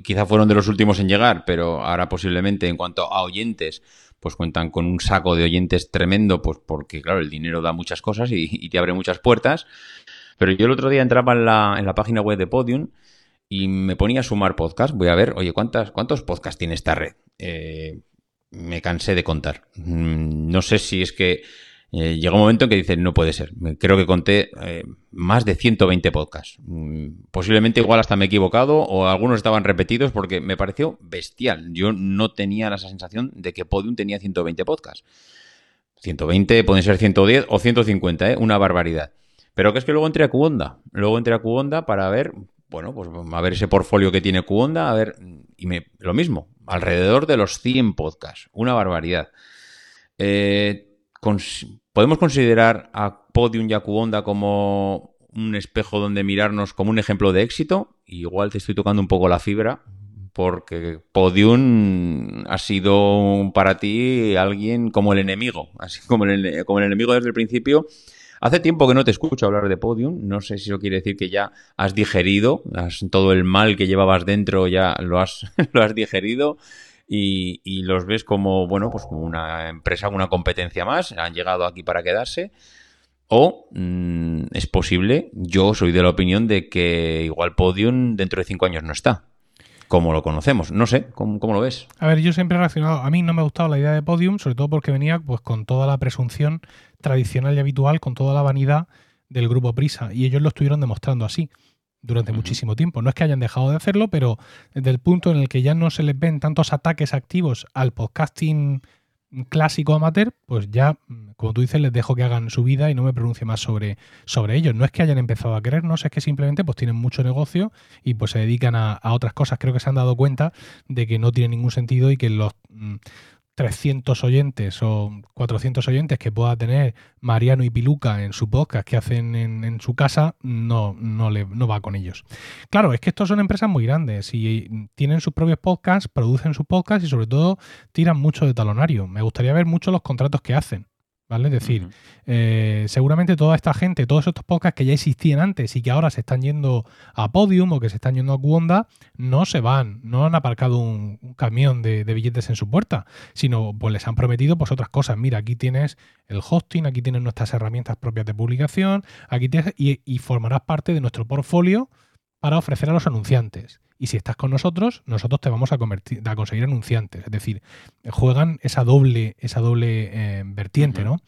Speaker 1: quizá fueron de los últimos en llegar, pero ahora posiblemente en cuanto a oyentes, pues cuentan con un saco de oyentes tremendo, pues porque claro, el dinero da muchas cosas y, te abre muchas puertas. Pero yo el otro día entraba en la, en la página web de Podium y me ponía a sumar podcast. Voy a ver, oye, ¿cuántas, ¿cuántos podcasts tiene esta red? Eh, me cansé de contar. Mm, no sé si es que eh, llegó un momento en que dice, no puede ser. Creo que conté eh, más de 120 podcasts. Mm, posiblemente igual hasta me he equivocado o algunos estaban repetidos porque me pareció bestial. Yo no tenía la sensación de que Podium tenía 120 podcasts. 120, pueden ser 110 o 150, ¿eh? una barbaridad. Pero que es que luego entré a Qonda. Luego entré a Qonda para ver, bueno, pues a ver ese portfolio que tiene Qonda, a ver, y me, lo mismo, alrededor de los 100 podcasts. Una barbaridad. Eh, ¿Podemos considerar a Podium y a Cuonda como un espejo donde mirarnos como un ejemplo de éxito? Igual te estoy tocando un poco la fibra, porque Podium ha sido para ti alguien como el enemigo, así como el, como el enemigo desde el principio. Hace tiempo que no te escucho hablar de Podium, no sé si eso quiere decir que ya has digerido, todo el mal que llevabas dentro ya lo has, (laughs) lo has digerido y, los ves como, bueno, pues como una empresa, una competencia más, han llegado aquí para quedarse. O mm, es posible, yo soy de la opinión de que igual Podium dentro de cinco años no está, como lo conocemos. No sé, ¿cómo, lo ves?
Speaker 2: A ver, yo siempre he reaccionado, a mí no me ha gustado la idea de Podium, sobre todo porque venía pues con toda la presunción tradicional y habitual, con toda la vanidad del grupo Prisa, y ellos lo estuvieron demostrando así durante muchísimo tiempo. No es que hayan dejado de hacerlo, pero desde el punto en el que ya no se les ven tantos ataques activos al podcasting clásico amateur, pues ya, como tú dices, les dejo que hagan su vida y no me pronuncie más sobre, sobre ellos. No es que hayan empezado a querernos, es que simplemente pues tienen mucho negocio y pues se dedican a, a otras cosas. Creo que se han dado cuenta de que no tiene ningún sentido y que los mm, 300 oyentes o 400 oyentes que pueda tener Mariano y Piluca en su podcast que hacen en, su casa, no, no, le, no va con ellos. Claro, es que estos son empresas muy grandes y tienen sus propios podcasts, producen sus podcasts y sobre todo tiran mucho de talonario. Me gustaría ver mucho los contratos que hacen. ¿Vale? Es decir, eh, seguramente toda esta gente, todos estos podcasts que ya existían antes y que ahora se están yendo a Podium o que se están yendo a Cuonda, no se van, no han aparcado un, camión de, billetes en su puerta, sino pues les han prometido pues otras cosas. Mira, aquí tienes el hosting, aquí tienes nuestras herramientas propias de publicación, aquí tienes, y formarás parte de nuestro portfolio para ofrecer a los anunciantes. Y si estás con nosotros, nosotros te vamos a, convertir, a conseguir anunciantes. Es decir, juegan esa doble, esa doble eh, vertiente, ¿no?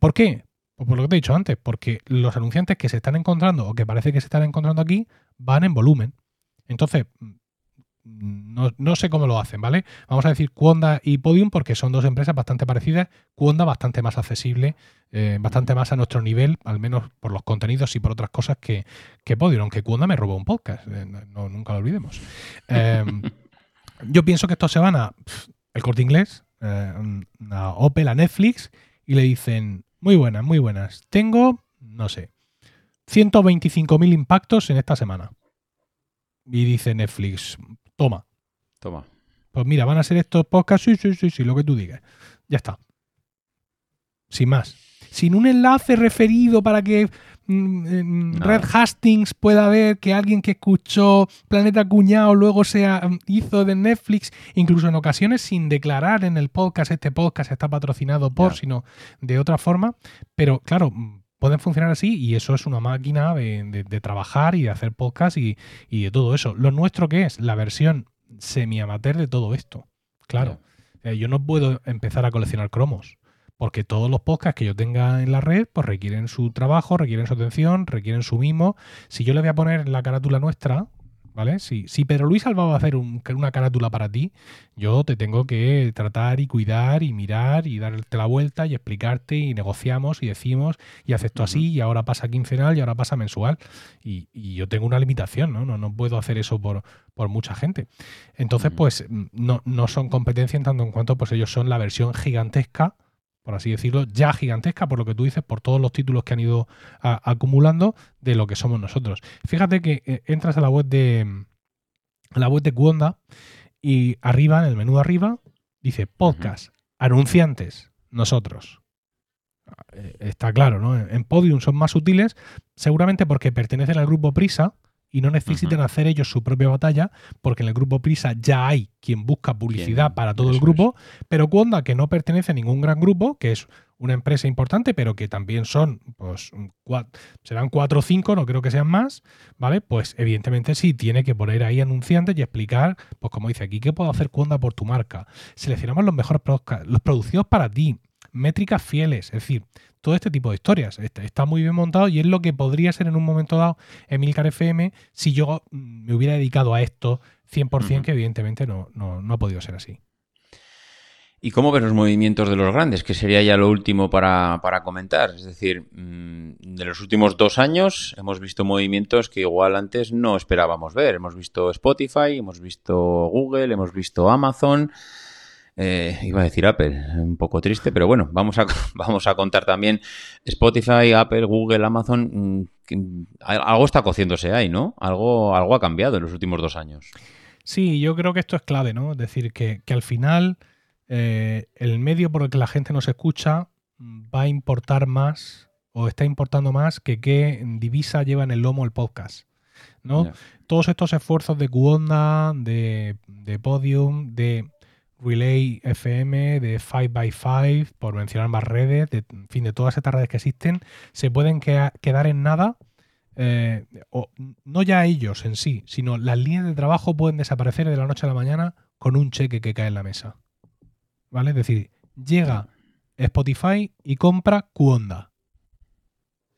Speaker 2: ¿Por qué? Pues por lo que te he dicho antes, porque los anunciantes que se están encontrando o que parece que se están encontrando aquí van en volumen. Entonces, no, sé cómo lo hacen, ¿vale? Vamos a decir Cuonda y Podium porque son dos empresas bastante parecidas. Cuonda bastante más accesible, eh, bastante más a nuestro nivel, al menos por los contenidos y por otras cosas que, que Podium, aunque Cuonda me robó un podcast, eh, no, nunca lo olvidemos. Em, (laughs) Yo pienso que estos se van a el corte inglés, eh, a Opel, a Netflix, y le dicen, muy buenas, muy buenas. Tengo, no sé, 125.000 impactos en esta semana. Y dice Netflix, toma.
Speaker 1: Toma.
Speaker 2: Pues mira, van a ser estos podcasts, sí, sí, sí, sí, lo que tú digas. Ya está. Sin más. Sin un enlace referido para que mm, Red Hastings pueda ver que alguien que escuchó Planeta Cuñado luego se mm, hizo de Netflix, incluso en ocasiones sin declarar en el podcast, este podcast está patrocinado por, sino de otra forma. Pero claro, mm, pueden funcionar así y eso es una máquina de, trabajar y de hacer podcast y, de todo eso. Lo nuestro que es la versión semi-amateur de todo esto. Claro, eh, yo no puedo empezar a coleccionar cromos porque todos los podcasts que yo tenga en la red pues requieren su trabajo, requieren su atención, requieren su mimo. Si yo le voy a poner la carátula nuestra, ¿vale? Si, si Pedro Luis Alba va a hacer una carátula para ti, yo te tengo que tratar y cuidar y mirar y darte la vuelta y explicarte y negociamos y decimos y acepto así y ahora pasa quincenal y ahora pasa mensual. Y, yo tengo una limitación, ¿no? No, no puedo hacer eso por, por mucha gente. Entonces, pues no, no son competencia en tanto en cuanto pues ellos son la versión gigantesca por así decirlo, ya gigantesca, por lo que tú dices, por todos los títulos que han ido acumulando de lo que somos nosotros. Fíjate que eh, entras a la web de la web de Cuonda y arriba, en el menú de arriba, dice podcast, anunciantes, nosotros. Eh, está claro, ¿no? En Podium son más útiles, seguramente porque pertenecen al grupo Prisa, y no necesiten hacer ellos su propia batalla, porque en el grupo Prisa ya hay quien busca publicidad para todo el grupo, pero Cuonda, que no pertenece a ningún gran grupo, que es una empresa importante, pero que también son, pues, serán cuatro o cinco, no creo que sean más, ¿vale? Pues evidentemente sí, tiene que poner ahí anunciantes y explicar, pues como dice aquí, ¿qué puedo hacer Cuonda por tu marca? Seleccionamos los mejores podcasts, los producidos para ti, métricas fieles, es decir, todo este tipo de historias. Está, muy bien montado y es lo que podría ser en un momento dado Emilcar FM si yo mm, me hubiera dedicado a esto 100%, que evidentemente no, no, ha podido ser así.
Speaker 1: ¿Y cómo ven los movimientos de los grandes? Que sería ya lo último para, comentar. Es decir, mm, de los últimos dos años hemos visto movimientos que igual antes no esperábamos ver. Hemos visto Spotify, hemos visto Google, hemos visto Amazon. Eh, iba a decir Apple, un poco triste, pero bueno, vamos a, (laughs) vamos a contar también Spotify, Apple, Google, Amazon. Mm, algo está cociéndose ahí, ¿no? Algo, algo ha cambiado en los últimos dos años.
Speaker 2: Sí, yo creo que esto es clave, ¿no? Es decir, que, al final eh, el medio por el que la gente nos escucha va a importar más o está importando más que qué divisa lleva en el lomo el podcast. ¿no? Todos estos esfuerzos de Cuonda, de, de Podium, de Relay FM, de 5x5, por mencionar más redes, de, en fin, de todas estas redes que existen, se pueden quedar en nada. Eh, o, no ya ellos en sí, sino las líneas de trabajo pueden desaparecer de la noche a la mañana con un cheque que cae en la mesa. ¿Vale? Es decir, llega Spotify y compra Cuonda.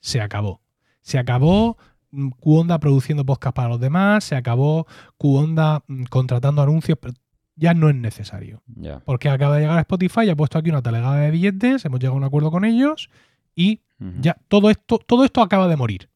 Speaker 2: Se acabó. Se acabó Cuonda produciendo podcast para los demás, se acabó Cuonda mm, contratando anuncios, ya no es necesario. Porque acaba de llegar a Spotify, ha puesto aquí una talegada de billetes, hemos llegado a un acuerdo con ellos y ya todo esto, todo esto acaba de morir.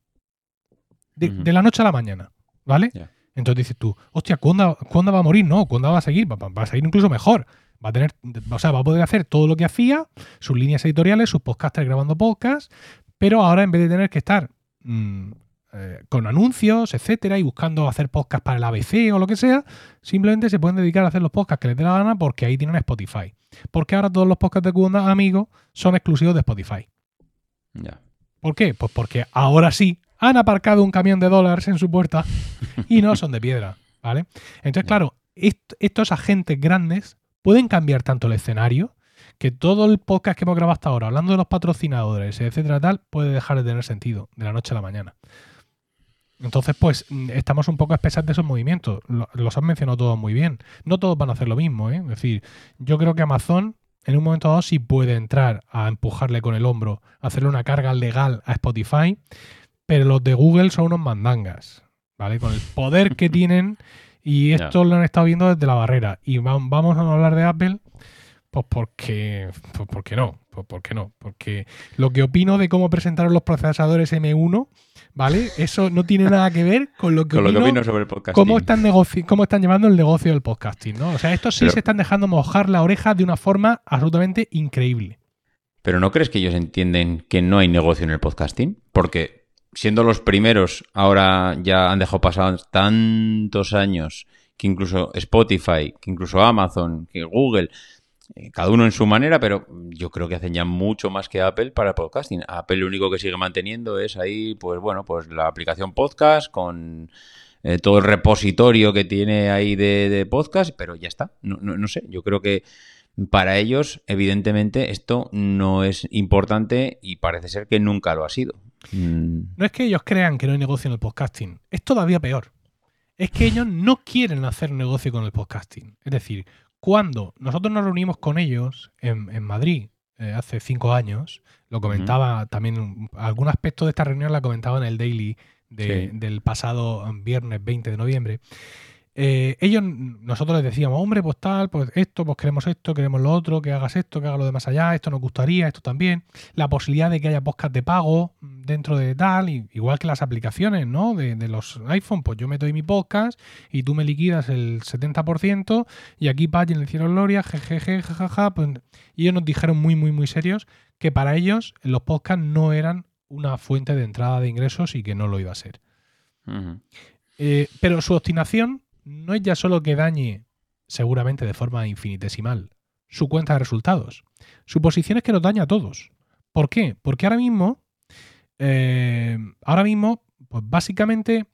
Speaker 2: De, la noche a la mañana. ¿Vale? Entonces dices tú, hostia, ¿cuándo, va a morir? No, ¿cuándo va a seguir? Va, a seguir incluso mejor. Va a tener, o sea, va a poder hacer todo lo que hacía, sus líneas editoriales, sus podcasters grabando podcasts, pero ahora en vez de tener que estar mm, eh, con anuncios, etcétera, y buscando hacer podcast para el ABC o lo que sea, simplemente se pueden dedicar a hacer los podcasts que les dé la gana porque ahí tienen Spotify. Porque ahora todos los podcasts de Cuonda, amigos, son exclusivos de Spotify.
Speaker 1: Ya.
Speaker 2: ¿Por qué? Pues porque ahora sí han aparcado un camión de dólares en su puerta (laughs) y no son de piedra, ¿vale? Entonces, claro, estos agentes grandes pueden cambiar tanto el escenario que todo el podcast que hemos grabado hasta ahora, hablando de los patrocinadores, etcétera, tal, puede dejar de tener sentido de la noche a la mañana. Entonces, pues mm, estamos un poco a de esos movimientos. Los han mencionado todos muy bien. No todos van a hacer lo mismo, ¿eh? Es decir, yo creo que Amazon en un momento dado sí puede entrar a empujarle con el hombro, hacerle una carga legal a Spotify, pero los de Google son unos mandangas, ¿vale? Con el poder que (laughs) tienen y esto lo han estado viendo desde la barrera. Y vamos a hablar de Apple, pues porque, pues porque no, pues ¿por qué no? Porque lo que opino de cómo presentaron los procesadores M1, ¿vale? Eso no tiene nada que ver con lo que,
Speaker 1: Con lo que
Speaker 2: opino
Speaker 1: opino sobre el podcasting.
Speaker 2: cómo están, cómo están llevando el negocio del podcasting, ¿no? O sea, estos sí
Speaker 1: Pero-
Speaker 2: se están dejando mojar la oreja de una forma absolutamente increíble.
Speaker 1: Pero ¿no crees que ellos entienden que no hay negocio en el podcasting? Porque siendo los primeros, ahora ya han dejado pasar tantos años que incluso Spotify, que incluso Amazon, que Google, cada uno en su manera, pero yo creo que hacen ya mucho más que Apple para el podcasting. Apple lo único que sigue manteniendo es ahí, pues bueno, pues la aplicación podcast con eh, todo el repositorio que tiene ahí de, de podcast, pero ya está. No, no, no sé, yo creo que para ellos, evidentemente, esto no es importante y parece ser que nunca lo ha sido. Mm,
Speaker 2: No es que ellos crean que no hay negocio en el podcasting, es todavía peor. Es que ellos no quieren hacer negocio con el podcasting. Es decir, cuando nosotros nos reunimos con ellos en, en Madrid eh, hace cinco años, lo comentaba también, algún aspecto de esta reunión la comentaba en el daily de-
Speaker 1: Sí.
Speaker 2: del pasado viernes 20 de noviembre. Eh, ellos, nosotros les decíamos, hombre, pues tal, pues esto, pues queremos esto, queremos lo otro, que hagas esto, que hagas lo de más allá, esto nos gustaría, esto también. La posibilidad de que haya podcast de pago dentro de tal, y- igual que las aplicaciones, ¿no? De, de los iPhone, pues yo meto ahí mi podcast y tú me liquidas el 70% y aquí Patch en el cielo gloria, jejeje, jajaja. Pues, y ellos nos dijeron muy, muy, muy serios que para ellos los podcasts no eran una fuente de entrada de ingresos y que no lo iba a ser. Eh, pero su obstinación no es ya solo que dañe, seguramente de forma infinitesimal, su cuenta de resultados. Su posición es que nos daña a todos. ¿Por qué? Porque ahora mismo, eh, ahora mismo, pues básicamente,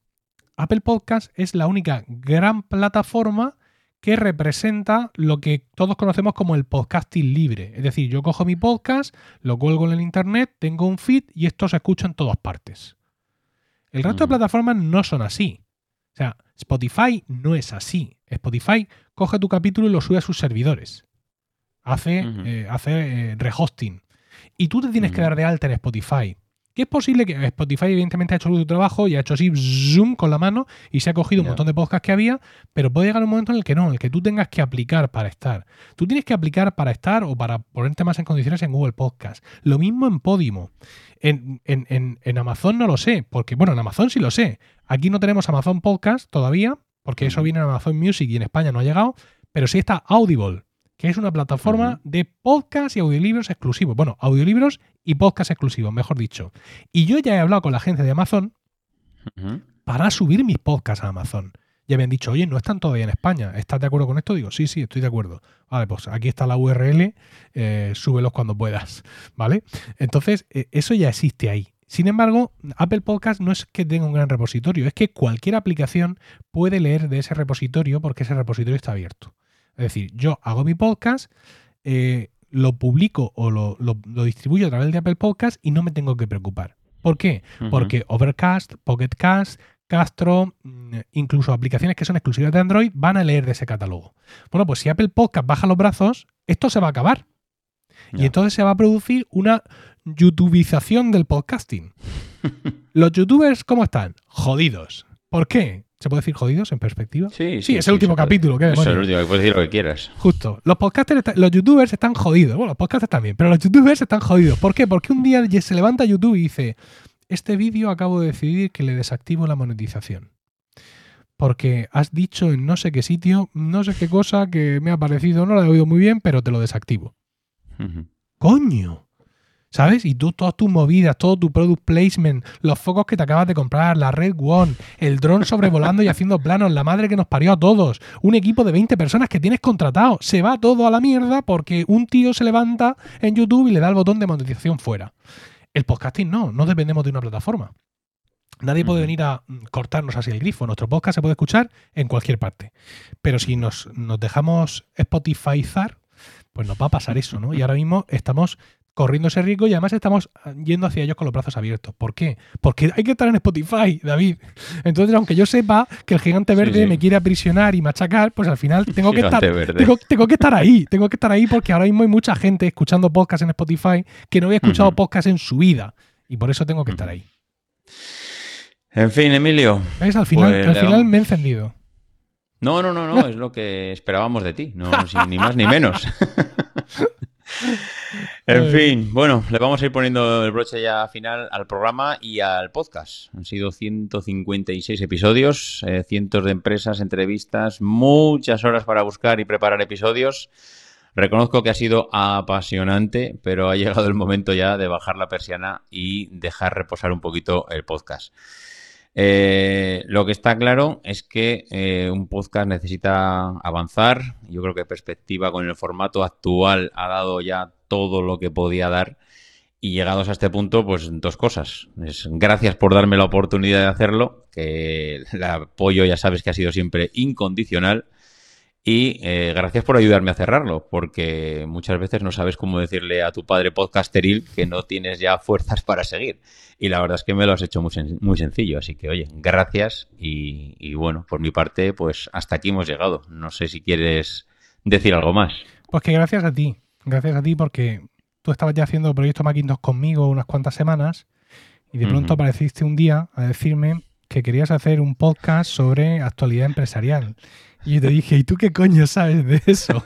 Speaker 2: Apple Podcast es la única gran plataforma que representa lo que todos conocemos como el podcasting libre. Es decir, yo cojo mi podcast, lo cuelgo en el internet, tengo un feed y esto se escucha en todas partes. El resto de
Speaker 1: Ujú.
Speaker 2: plataformas no son así. O sea, Spotify no es así. Spotify coge tu capítulo y lo sube a sus servidores. Hace, eh, hace eh, rehosting. Y tú te tienes que dar de alta en Spotify. Que es posible que Spotify, evidentemente, ha hecho su trabajo y ha hecho así, zoom con la mano y se ha cogido un montón de podcasts que había, pero puede llegar un momento en el que no, en el que tú tengas que aplicar para estar. Tú tienes que aplicar para estar o para ponerte más en condiciones en Google Podcast. Lo mismo en Podimo. En, en- en- en Amazon no lo sé, porque, bueno, en Amazon sí lo sé. Aquí no tenemos Amazon Podcast todavía, porque eso viene en Amazon Music y en España no ha llegado, pero sí está Audible, que es una plataforma de podcast y audiolibros exclusivos. Bueno, audiolibros y podcast exclusivos, mejor dicho. Y yo ya he hablado con la gente de Amazon para subir mis podcasts a Amazon. Ya me han dicho, oye, no están todavía en España. ¿Estás de acuerdo con esto? Digo, sí, sí, estoy de acuerdo. Vale, pues aquí está la URL, eh, súbelos cuando puedas. (laughs) ¿Vale? Entonces, eh, eso ya existe ahí. Sin embargo, Apple Podcast no es que tenga un gran repositorio, es que cualquier aplicación puede leer de ese repositorio porque ese repositorio está abierto. Es decir, yo hago mi podcast, eh, lo publico o lo, lo- lo distribuyo a través de Apple Podcast y no me tengo que preocupar. ¿Por qué? Porque Overcast, Pocket Cast, Castro, mm, incluso aplicaciones que son exclusivas de Android, van a leer de ese catálogo. Bueno, pues si Apple Podcast baja los brazos, esto se va a acabar. Y entonces se va a producir una youtubización del podcasting. (laughs) Los youtubers, ¿cómo están? Jodidos. ¿Por qué? ¿Se puede decir jodidos en perspectiva?
Speaker 1: Sí,
Speaker 2: Sí, es el último capítulo, ¿qué
Speaker 1: Es el último, puedes decir lo que quieras.
Speaker 2: Justo. Los podcasters, está- los youtubers están jodidos. Bueno, los podcasters también, pero los youtubers están jodidos. ¿Por qué? Porque un día se levanta YouTube y dice, este vídeo acabo de decidir que le desactivo la monetización. Porque has dicho en no sé qué sitio, no sé qué cosa que me ha parecido, no lo he oído muy bien, pero te lo desactivo. Coño. ¿Sabes? Y tú, todas tus movidas, todo tu product placement, los focos que te acabas de comprar, la Red One, el dron sobrevolando y haciendo planos, la madre que nos parió a todos, un equipo de 20 personas que tienes contratado, se va todo a la mierda porque un tío se levanta en YouTube y le da el botón de monetización fuera. El podcasting no, no dependemos de una plataforma. Nadie puede venir a mm, cortarnos así el grifo. Nuestro podcast se puede escuchar en cualquier parte. Pero si nos, nos dejamos Spotifyzar, pues nos va a pasar eso, ¿no? Y ahora mismo estamos corriendo ese riesgo y además estamos yendo hacia ellos con los brazos abiertos. ¿Por qué? Porque hay que estar en Spotify, David. Entonces, aunque yo sepa que el gigante verde
Speaker 1: sí.
Speaker 2: me quiere aprisionar y machacar, pues al final (laughs) tengo que estar tengo, tengo que estar ahí, tengo que estar ahí porque ahora mismo hay mucha gente escuchando podcast en Spotify que no había escuchado
Speaker 1: Ujú.
Speaker 2: podcast en su vida y por eso tengo que estar ahí.
Speaker 1: En fin, Emilio.
Speaker 2: ¿Ves? Al final,
Speaker 1: Pues
Speaker 2: al final me he encendido.
Speaker 1: No, no, no, no, (laughs) es lo que esperábamos de ti, no, ni más ni menos. (laughs) En fin, bueno, le vamos a ir poniendo el broche ya final al programa y al podcast. Han sido 156 episodios, eh, cientos de empresas, entrevistas, muchas horas para buscar y preparar episodios. Reconozco que ha sido apasionante, pero ha llegado el momento ya de bajar la persiana y dejar reposar un poquito el podcast. Eh, lo que está claro es que eh, un podcast necesita avanzar. Yo creo que perspectiva con el formato actual ha dado ya todo lo que podía dar. Y llegados a este punto, pues dos cosas. gracias por darme la oportunidad de hacerlo, que el apoyo ya sabes que ha sido siempre incondicional. Y eh, gracias por ayudarme a cerrarlo, porque muchas veces no sabes cómo decirle a tu padre podcasteril que no tienes ya fuerzas (laughs) para seguir. Y la verdad es que me lo has hecho muy, muy sencillo. Así que, oye, gracias. Y, y, bueno, por mi parte, pues hasta aquí hemos llegado. No sé si quieres decir algo más.
Speaker 2: Pues que gracias a ti. Gracias a ti porque tú estabas ya haciendo Proyecto Macintosh conmigo unas cuantas semanas y de pronto apareciste un día a decirme que querías hacer un podcast sobre actualidad empresarial. Y te dije, ¿y tú qué coño sabes de eso?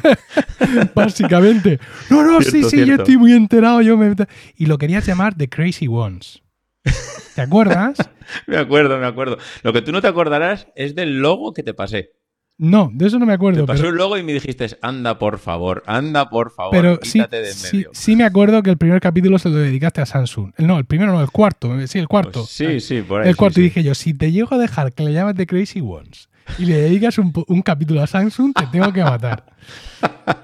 Speaker 2: (laughs) Básicamente. No, no, sí, sí, yo estoy muy enterado. Yo me... Y lo querías llamar The Crazy Ones. ¿Te acuerdas? (laughs)
Speaker 1: me acuerdo, me acuerdo. Lo que tú no te acordarás es del logo que te pasé.
Speaker 2: No, de eso no me acuerdo.
Speaker 1: Te pasó un logo y me dijiste, anda por favor, anda por favor, pero sí, de
Speaker 2: sí, sí, me acuerdo que el primer capítulo se lo dedicaste a Samsung. No, el primero no, el cuarto. Sí, el cuarto.
Speaker 1: Pues sí, sí, por ahí.
Speaker 2: El cuarto.
Speaker 1: y
Speaker 2: dije yo, si te llego a dejar que le llames The Crazy Ones y le dedicas un, capítulo a Samsung, te tengo que matar.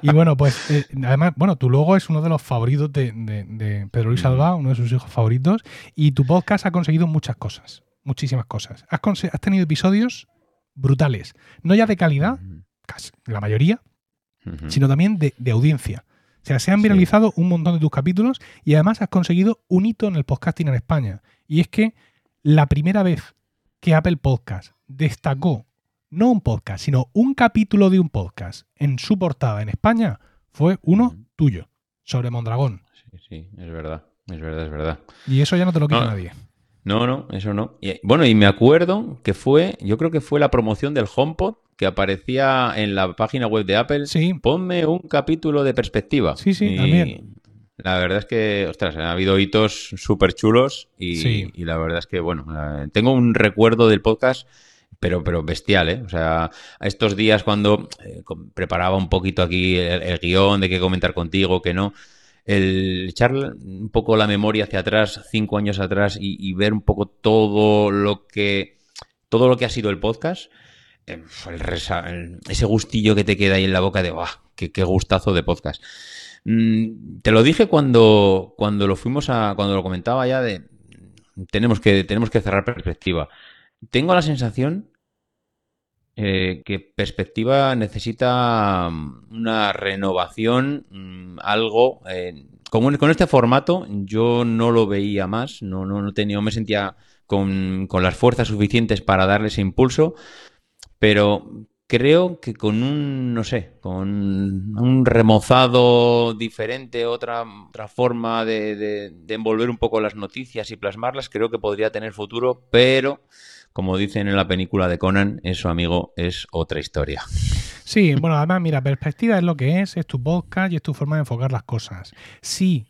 Speaker 2: Y bueno, pues eh, además, bueno, tu logo es uno de los favoritos de, Pedro Luis Alba, uno de sus hijos favoritos, y tu podcast ha conseguido muchas cosas, muchísimas cosas. Has, has tenido episodios brutales, no ya de calidad, casi la mayoría, sino también de, audiencia. O sea, se han viralizado un montón de tus capítulos y además has conseguido un hito en el podcasting en España. Y es que la primera vez que Apple Podcast destacó no un podcast, sino un capítulo de un podcast en su portada en España fue uno tuyo, sobre Mondragón.
Speaker 1: Sí, sí, es verdad, es verdad, es verdad.
Speaker 2: Y eso ya no te lo quita nadie.
Speaker 1: No, no, eso no. bueno, y me acuerdo que fue, yo creo que fue la promoción del HomePod que aparecía en la página web de Apple.
Speaker 2: Sí.
Speaker 1: Ponme un capítulo de perspectiva.
Speaker 2: Sí, sí, también.
Speaker 1: La verdad es que, ostras, ha habido hitos súper chulos y, y, la verdad es que, bueno, tengo un recuerdo del podcast pero, pero bestial, ¿eh? O sea, estos días cuando eh, preparaba un poquito aquí el, el, guion de qué comentar contigo, que no, el echar un poco la memoria hacia atrás, cinco años atrás, y, ver un poco todo lo que todo lo que ha sido el podcast, eh, ese gustillo que te queda ahí en la boca de ¡guau! Qué, gustazo de podcast! Mm, te lo dije cuando, cuando lo fuimos a. cuando lo comentaba ya de. Tenemos que, tenemos que cerrar perspectiva. Tengo la sensación eh, que perspectiva necesita mm, una renovación, mm, algo. Eh, con, con, este formato yo no lo veía más, no, no, no, tenía, me sentía con, con, las fuerzas suficientes para darle ese impulso, pero creo que con un, no sé, con un remozado diferente, otra, otra forma de, de envolver un poco las noticias y plasmarlas, creo que podría tener futuro, pero como dicen en la película de Conan, eso, amigo, es otra historia.
Speaker 2: Sí, bueno, además, mira, perspectiva es lo que es, es tu podcast y es tu forma de enfocar las cosas. Si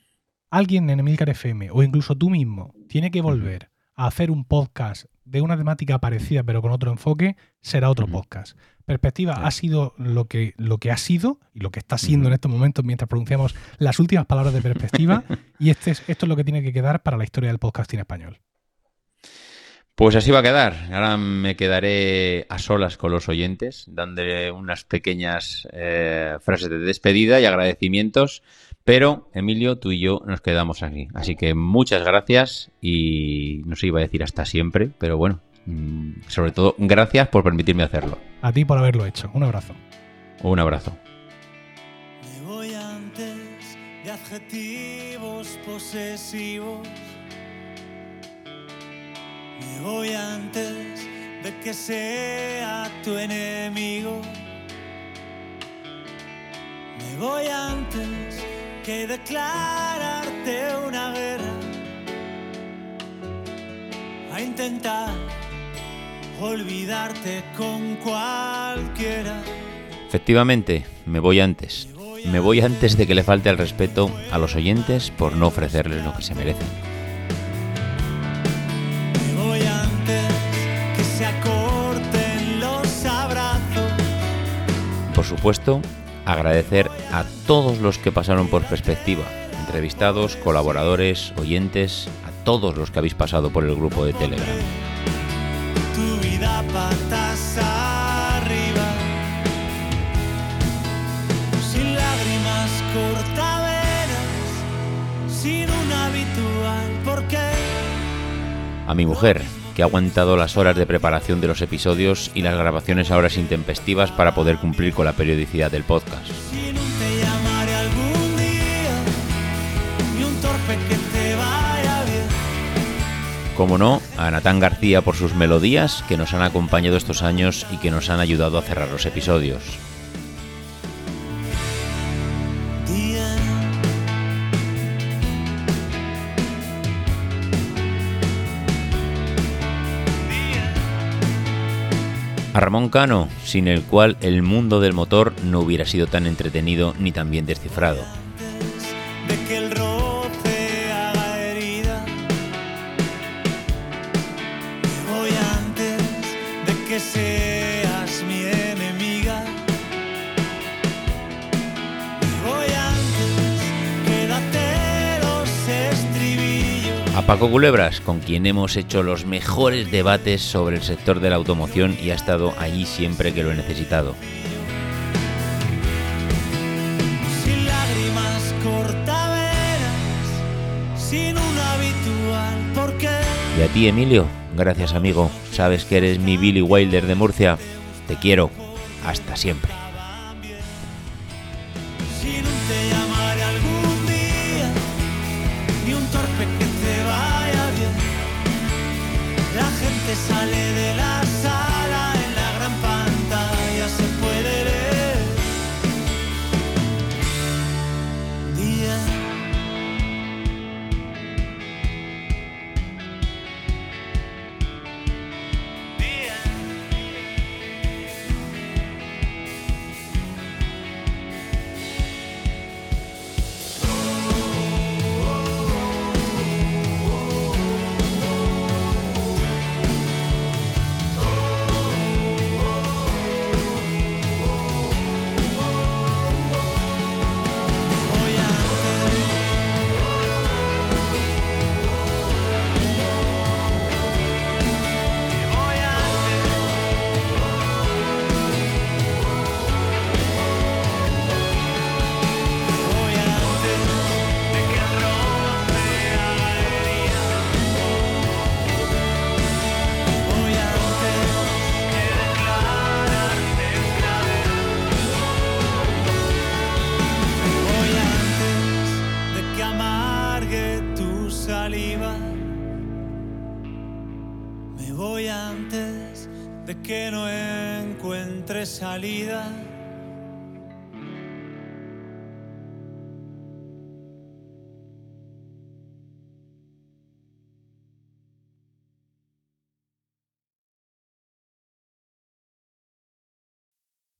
Speaker 2: alguien en Emilcar FM o incluso tú mismo tiene que volver a hacer un podcast de una temática parecida pero con otro enfoque, será otro podcast. Perspectiva ha sido lo que, lo que ha sido y lo que está siendo en estos momentos mientras pronunciamos las últimas palabras de perspectiva (laughs) y este es, esto es lo que tiene que quedar para la historia del podcasting español.
Speaker 1: Pues así va a quedar. Ahora me quedaré a solas con los oyentes, dándole unas pequeñas eh, frases de despedida y agradecimientos. Pero, Emilio, tú y yo nos quedamos aquí. Así que muchas gracias y no se iba a decir hasta siempre, pero bueno, mm, sobre todo gracias por permitirme hacerlo.
Speaker 2: A ti por haberlo hecho. Un abrazo.
Speaker 1: Un abrazo.
Speaker 3: Me voy antes de adjetivos posesivos me voy antes de que sea tu enemigo. Me voy antes que declararte una guerra. A intentar olvidarte con cualquiera.
Speaker 1: Efectivamente, me voy antes. me voy antes de que le falte el respeto a los oyentes por no ofrecerles lo que se merecen. Por supuesto, agradecer a todos los que pasaron por perspectiva, entrevistados, colaboradores, oyentes, a todos los que habéis pasado por el grupo de Telegram.
Speaker 3: Tu vida patas arriba. Sin lágrimas cortaveras, sin un habitual porqué.
Speaker 1: A mi mujer, que ha aguantado las horas de preparación de los episodios y las grabaciones a horas intempestivas para poder cumplir con la periodicidad del podcast. Como no, a Natán García por sus melodías que nos han acompañado estos años y que nos han ayudado a cerrar los episodios. A Ramón Cano, sin el cual el mundo del motor no hubiera sido tan entretenido ni tan bien descifrado. Paco Culebras, con quien hemos hecho los mejores debates sobre el sector de la automoción y ha estado allí siempre que lo he necesitado.
Speaker 3: Sin lágrimas cortaveras, sin un habitual porqué.
Speaker 1: Y a ti, Emilio, gracias amigo, sabes que eres mi Billy Wilder de Murcia. Te quiero. Hasta siempre.